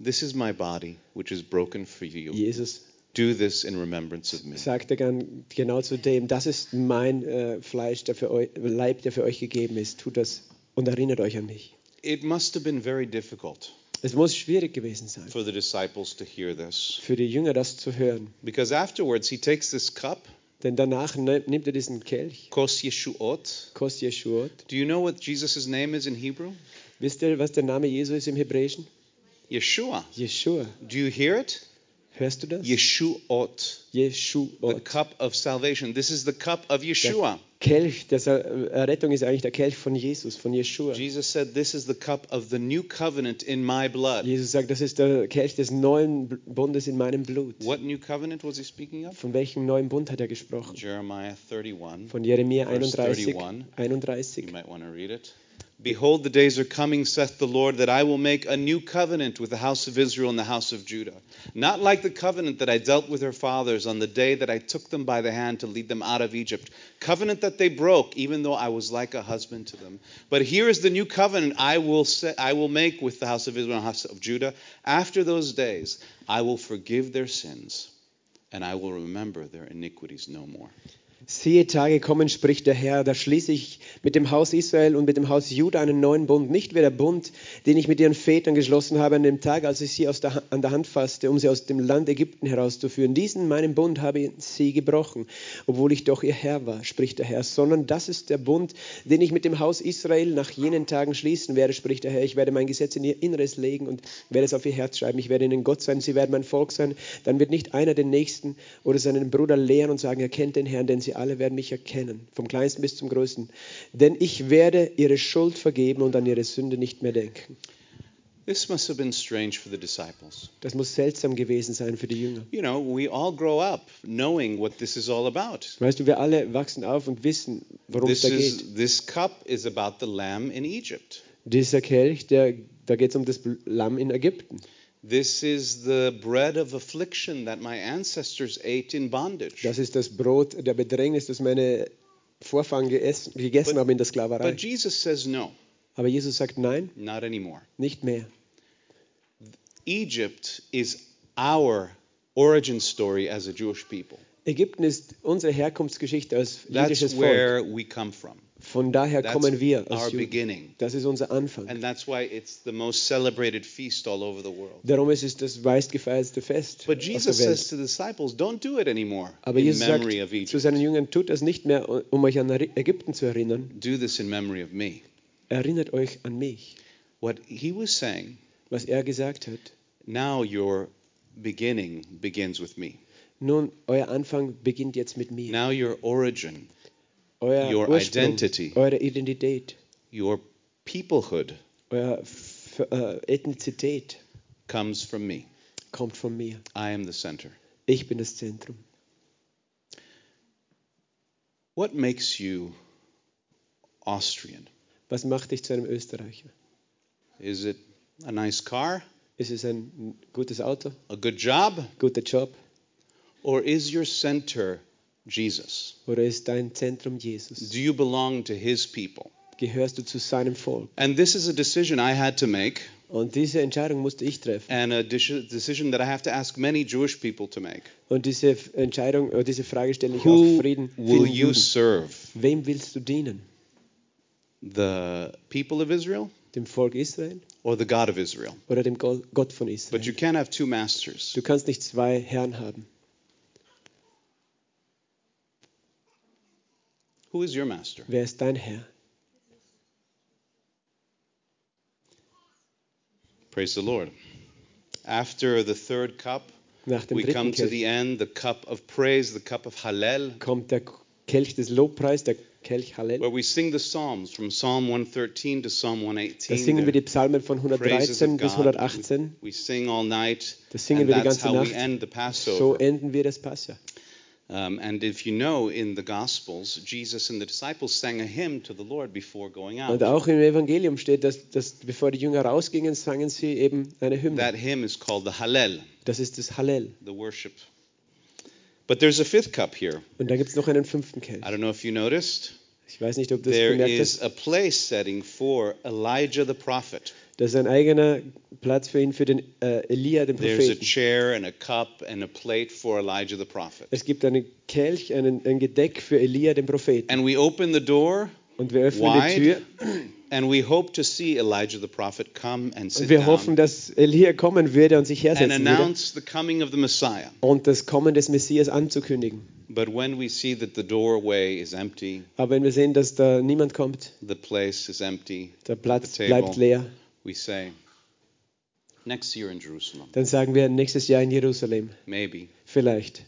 "This is my body, which is broken for you. Jesus Do this in remembrance of me." sagte gan- genau zu dem, das ist mein äh, Fleisch, der für euch, Leib, der für euch gegeben ist. Tut das und erinnert euch an mich. It must have been very difficult Es muss schwierig gewesen sein, for the disciples to hear this, für die Jünger das zu hören. because afterwards He takes this cup, Denn danach ne- nimmt er diesen Kelch, kos yeshuot. Kos Yeshuot. Do you know what Jesus' name is in Hebrew? Wisst ihr, was der Name Jesu ist im Hebräischen? Yeshua. Yeshua. Do you hear it? Hörst du das? Yeshuot. The Yeshuot. cup of salvation. This is the cup of Yeshua. Kelch der Errettung ist eigentlich der Kelch von Jesus, von Yeshua. Jesus said, This is the cup of the new covenant in my blood. Jesus sagt, das ist der Kelch des neuen Bundes in meinem Blut. What new covenant was he speaking of? Von welchem neuen Bund hat er gesprochen? Jeremiah 31. Von Jeremia Verse 31, 31. 31. You might want to read it. Behold, the days are coming, saith the Lord, that I will make a new covenant with the house of Israel and the house of Judah. Not like the covenant that I dealt with their fathers on the day that I took them by the hand to lead them out of Egypt. Covenant that they broke, even though I was like a husband to them. But here is the new covenant I will, set, I will make with the house of Israel and the house of Judah. After those days, I will forgive their sins, and I will remember their iniquities no more. Siehe, Tage kommen, spricht der Herr, da schließe ich mit dem Haus Israel und mit dem Haus Juda einen neuen Bund, nicht wie der Bund, den ich mit ihren Vätern geschlossen habe an dem Tag, als ich sie der, an der Hand fasste, um sie aus dem Land Ägypten herauszuführen. Diesen meinen Bund habe sie gebrochen, obwohl ich doch ihr Herr war, spricht der Herr, sondern das ist der Bund, den ich mit dem Haus Israel nach jenen Tagen schließen werde, spricht der Herr. Ich werde mein Gesetz in ihr Inneres legen und werde es auf ihr Herz schreiben. Ich werde ihnen Gott sein, sie werden mein Volk sein. Dann wird nicht einer den Nächsten oder seinen Bruder lehren und sagen, er kennt den Herrn, denn sie alle werden mich erkennen, vom Kleinsten bis zum Größten. Denn ich werde ihre Schuld vergeben und an ihre Sünde nicht mehr denken. This must have been strange for the disciples. Das muss seltsam gewesen sein für die Jünger. You know, we all grow up knowing what this is all about. Weißt du, wir alle wachsen auf und wissen, worum es This da geht. is this cup is about the lamb in Egypt. Dieser Kelch, der, da geht es um das Lamm in Ägypten. This is the bread of affliction that my ancestors ate in bondage. Das ist das Brot der Bedrängnis, das meine Vorfahren geessen, gegessen But- haben in der Sklaverei. But Jesus says no, Aber Jesus sagt nein, not anymore. nicht mehr. Egypt is our origin story as a Jewish people. Ägypten ist unsere Herkunftsgeschichte als That's jüdisches Volk. where we come from. Von daher That's kommen wir als Juden. beginning. Das ist unser Anfang. And that's why it's the most celebrated feast all over the world. Darum ist es das meistgefeiertste Fest But Jesus says to the disciples, don't do it anymore Aber in Jesus sagt zu seinen Jüngern, tut das nicht mehr, um euch an Ägypten zu erinnern. Do this in memory of me. Erinnert euch an mich. What he was saying, Was er gesagt hat. now your beginning begins with me. Nun, euer Anfang beginnt jetzt mit mir. Now your origin, Euer your Ursprung, identity. eure Identität, your peoplehood eure F uh, äh, Ethnizität comes from me. kommt von mir. I am the center. Ich bin das Zentrum. What makes you Austrian? Was macht dich zu einem Österreicher? Is it a nice car, Ist es ein gutes Auto, a good job, guter Job or is your center Jesus? oder ist dein Zentrum Jesus? Do you belong to his people? Gehörst du zu seinem Volk? And this is a decision I had to make, Und diese Entscheidung musste ich treffen. and a deci- decision that I have to ask many Jewish people to make. Und diese Entscheidung, oder diese Frage stelle ich Who auch Frieden. will you Juden. serve? Wem willst du dienen? The people of Israel Dem Volk Israel or the God of Israel? oder dem Go- Gott von But you Israel? can't have two masters. Du kannst nicht zwei Herren haben. Who is your master? Wer ist dein Herr? Praise the Lord. After the third cup, Nach dem we come to Kelch the end, the cup of praise, the cup of Hallel, kommt der Kelch des Lobpreis, der Kelch Hallel. where we sing the Psalms from Psalm 113 to Psalm Da 118. singen wir die Psalmen von praises 113 of bis God. 118. We sing all night, Das singen and wir die ganze we Nacht. So enden wir das Passa. Um, and if you know, in the Gospels, Jesus and the disciples sang a hymn to the Lord before going out. Und auch im Evangelium steht, dass, dass bevor die Jünger rausgingen, sangen sie eben eine Hymne. That hymn is called the Hallel, Das ist das Hallel. the worship. But there's a fifth cup here. Und dann gibt es noch einen fünften Kelch. I don't know if you noticed. Ich weiß nicht, ob das There bemerkt is hast. a place setting for Elijah the prophet. Das ist ein eigener Platz für ihn, für den äh, Elia, den Propheten. and and. Es gibt einen Kelch, einen, ein Gedeck für Elia, den Propheten. And we open the door Und wir öffnen wide die Tür and we hope to see Elijah the prophet come and und sit wir hoffen, dass Elia kommen würde und sich and hersetzen würde announce the coming of the Messiah. und das Kommen des Messias anzukündigen. But when we see that the doorway is empty, Aber wenn wir sehen, dass da niemand kommt, the place is empty, der Platz bleibt leer, we say, next year in Jerusalem, dann sagen wir nächstes Jahr in Jerusalem. maybe. Vielleicht.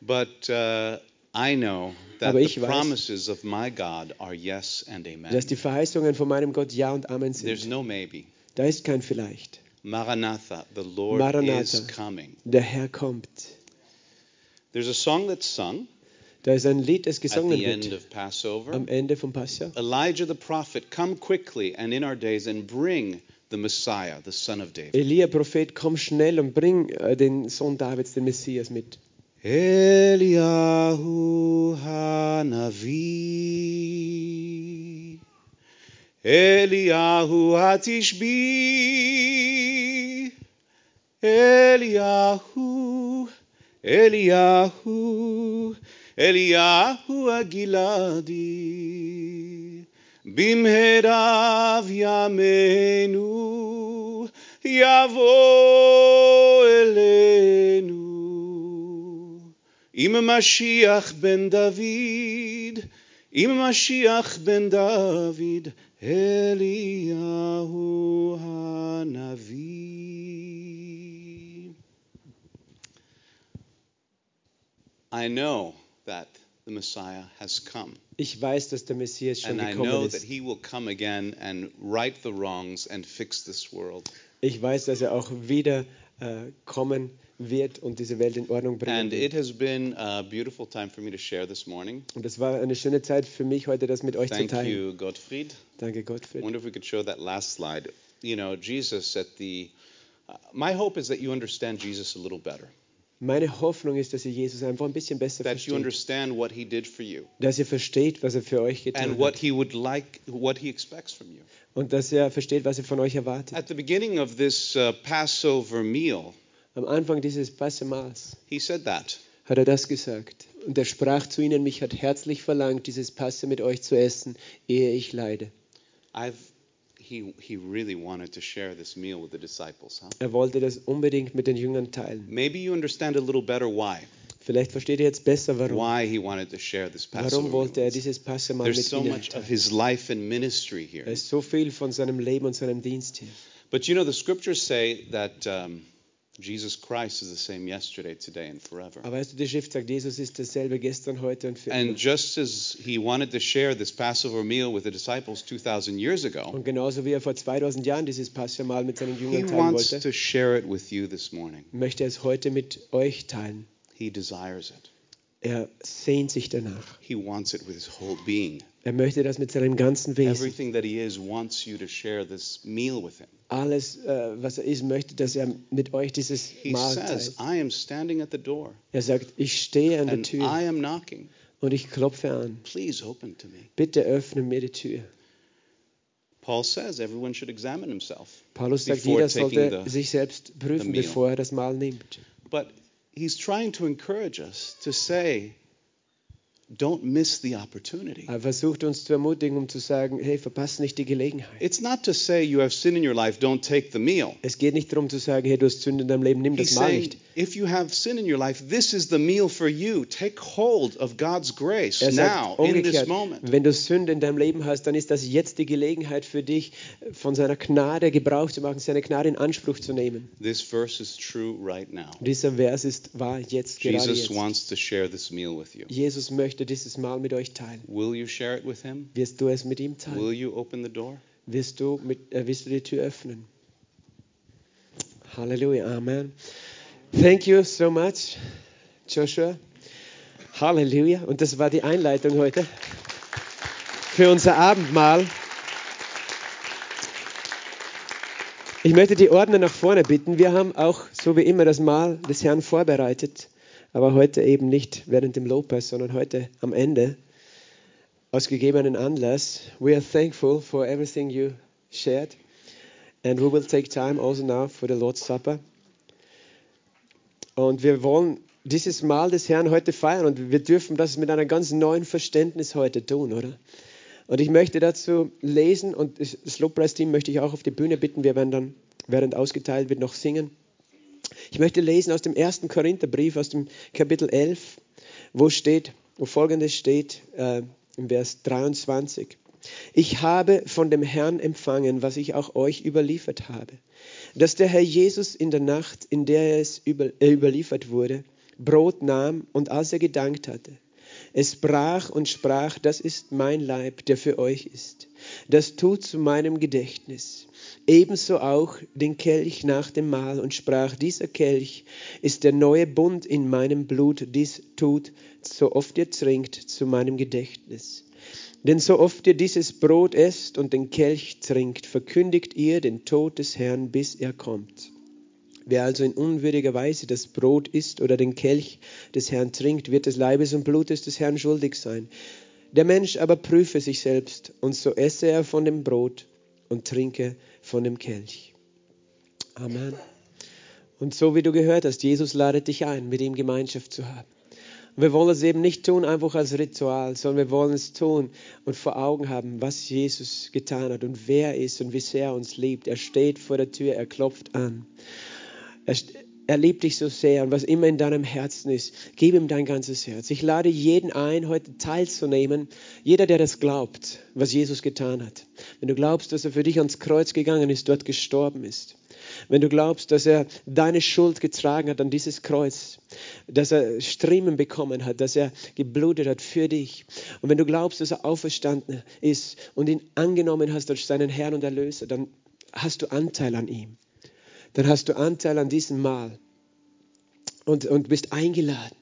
But uh, I know that Aber the ich weiß- promises of my God are yes and amen. Dass die Verheißungen von meinem Gott Ja und Amen There's sind. no maybe. Da ist kein Vielleicht. Maranatha, the Lord Maranatha. is coming. Der Herr kommt. There's a song that's sung Da ist ein Lied, das at gesungen the end wird of Passover. am Ende vom Passa. Elijah the prophet, come quickly and in our days and bring the Messiah, the son of David. Elia, Prophet, komm schnell und bring äh, den Sohn Davids, den Messias, mit. Eliyahu Hanavi Eliyahu Hatishbi Eliyahu Eliyahu Eliyahu Agiladi במהרה ימינו יבוא אלינו עם משיח בן דוד, עם משיח בן דוד, אליהו הנביא. I know that the Messiah has come. Ich weiß, dass der Messias schon And I gekommen know that ist. he will come again and right the wrongs and fix this world. Ich weiß, dass er auch wieder äh, kommen wird und diese Welt in Ordnung bringen And it has been a beautiful time for me to share this morning. Und es war eine schöne Zeit für mich, heute das mit euch zu Thank teilen. you, Gottfried. Danke, I Gottfried. wonder if we could show that last slide. You know, Jesus at the. Uh, my hope is that you understand Jesus a little better, Meine Hoffnung ist, dass ihr Jesus einfach ein bisschen besser that you versteht. understand what he did for you, Dass ihr versteht, was er für euch getan and what hat. he would like, what he expects from you. Und dass er versteht, was er von euch erwartet. At the beginning of this uh, Passover meal, Am Anfang dieses Passamals he said that. hat er das gesagt. Und er sprach zu ihnen, mich hat herzlich verlangt, dieses Passe mit euch zu essen, ehe ich leide. I've. He, he really wanted to share this meal with the disciples, huh? Er wollte das unbedingt mit den Jüngern teilen. Maybe you understand a little better why. Vielleicht versteht ihr jetzt besser, warum. Why he wanted to share this Passover Warum wollte er dieses Passamal mit so ihnen much of his life and ministry here. Da ist so viel von seinem Leben und seinem Dienst hier. But you know, the scriptures say that um, Jesus Christ is the same yesterday, today, and forever. Aber weißt du, die Schrift sagt, Jesus ist dasselbe gestern, heute und für immer. And just as he wanted to share this Passover meal with the disciples 2,000 years ago, Und genauso wie er vor 2000 Jahren dieses Passamal mit seinen he Jüngern teilen wants wollte, to share it with you this morning. möchte er es heute mit euch teilen. He desires it. Er sehnt sich danach. He wants it with his whole being. Er möchte das mit seinem ganzen Wesen. Alles, was er ist, möchte, dass er mit euch dieses Mahl teilt. Er sagt, ich stehe an der Tür und ich klopfe an. Bitte öffne mir die Tür. Paul says everyone should examine himself. Paulus sagt, jeder sollte sich selbst prüfen, bevor er das Mahl nimmt. But he's trying to encourage us to say, don't miss the opportunity. Er versucht uns zu ermutigen, um zu sagen, hey, verpass nicht die Gelegenheit. It's not to say you have sin in your life, don't take the meal. Es geht nicht darum zu sagen, hey, du hast Sünde in deinem Leben, nimm He's das Mahl saying, nicht. if you have sin in your life, this is the meal for you. Take hold of God's grace Er now, sagt in this moment. wenn du Sünde in deinem Leben hast, dann ist das jetzt die Gelegenheit für dich, von seiner Gnade Gebrauch zu machen, seine Gnade in Anspruch zu nehmen. This verse is true right now. Dieser Vers ist wahr jetzt, gerade Jesus jetzt. wants to share this meal with you. Jesus möchte dieses Mahl mit euch teilen. Will you share it with him? Wirst du es mit ihm teilen? Will you open the door? Wirst du, mit, äh, wirst du die Tür öffnen? Halleluja, Amen. Thank you so much, Joshua. Halleluja. Und das war die Einleitung heute für unser Abendmahl. Ich möchte die Ordner nach vorne bitten. Wir haben auch, so wie immer, das Mahl des Herrn vorbereitet, aber heute eben nicht während dem Lobpreis, sondern heute am Ende aus gegebenen Anlass. We are thankful for everything you shared, and we will take time also now for the Lord's Supper. Und wir wollen dieses Mahl des Herrn heute feiern und wir dürfen das mit einem ganz neuen Verständnis heute tun, oder? Und ich möchte dazu lesen und das Lobpreisteam möchte ich auch auf die Bühne bitten. Wir werden dann, während ausgeteilt wird, noch singen. Ich möchte lesen aus dem ersten Korintherbrief, aus dem Kapitel 11, wo steht, wo folgendes steht, äh, im Vers 23. Ich habe von dem Herrn empfangen, was ich auch euch überliefert habe, dass der Herr Jesus in der Nacht, in der es über, äh, überliefert wurde, Brot nahm und als er gedankt hatte, es brach und sprach, das ist mein Leib, der für euch ist. Das tut zu meinem Gedächtnis. Ebenso auch den Kelch nach dem Mahl und sprach, dieser Kelch ist der neue Bund in meinem Blut, dies tut, so oft ihr trinkt, zu meinem Gedächtnis. Denn so oft ihr dieses Brot esst und den Kelch trinkt, verkündigt ihr den Tod des Herrn, bis er kommt. Wer also in unwürdiger Weise das Brot isst oder den Kelch des Herrn trinkt, wird des Leibes und Blutes des Herrn schuldig sein. Der Mensch aber prüfe sich selbst, und so esse er von dem Brot und trinke von dem Kelch. Amen. Und so wie du gehört hast, Jesus ladet dich ein, mit ihm Gemeinschaft zu haben. Und wir wollen es eben nicht tun einfach als Ritual, sondern wir wollen es tun und vor Augen haben, was Jesus getan hat und wer er ist und wie sehr er uns liebt. Er steht vor der Tür, er klopft an. Er, er liebt dich so sehr und was immer in deinem Herzen ist, gib ihm dein ganzes Herz. Ich lade jeden ein, heute teilzunehmen. Jeder, der das glaubt, was Jesus getan hat. Wenn du glaubst, dass er für dich ans Kreuz gegangen ist, dort gestorben ist. Wenn du glaubst, dass er deine Schuld getragen hat an dieses Kreuz, dass er Striemen bekommen hat, dass er geblutet hat für dich. Und wenn du glaubst, dass er auferstanden ist und ihn angenommen hast als seinen Herrn und Erlöser, dann hast du Anteil an ihm dann hast du Anteil an diesem Mahl und, und bist eingeladen.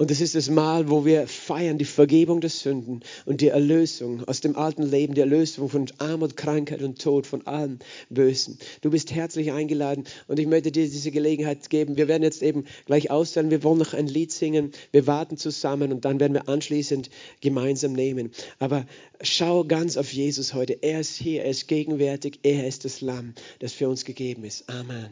Und das ist das Mahl, wo wir feiern die Vergebung der Sünden und die Erlösung aus dem alten Leben, die Erlösung von Armut, Krankheit und Tod, von allem Bösen. Du bist herzlich eingeladen und ich möchte dir diese Gelegenheit geben. Wir werden jetzt eben gleich austeilen. Wir wollen noch ein Lied singen. Wir warten zusammen und dann werden wir anschließend gemeinsam nehmen. Aber schau ganz auf Jesus heute. Er ist hier, er ist gegenwärtig, er ist das Lamm, das für uns gegeben ist. Amen.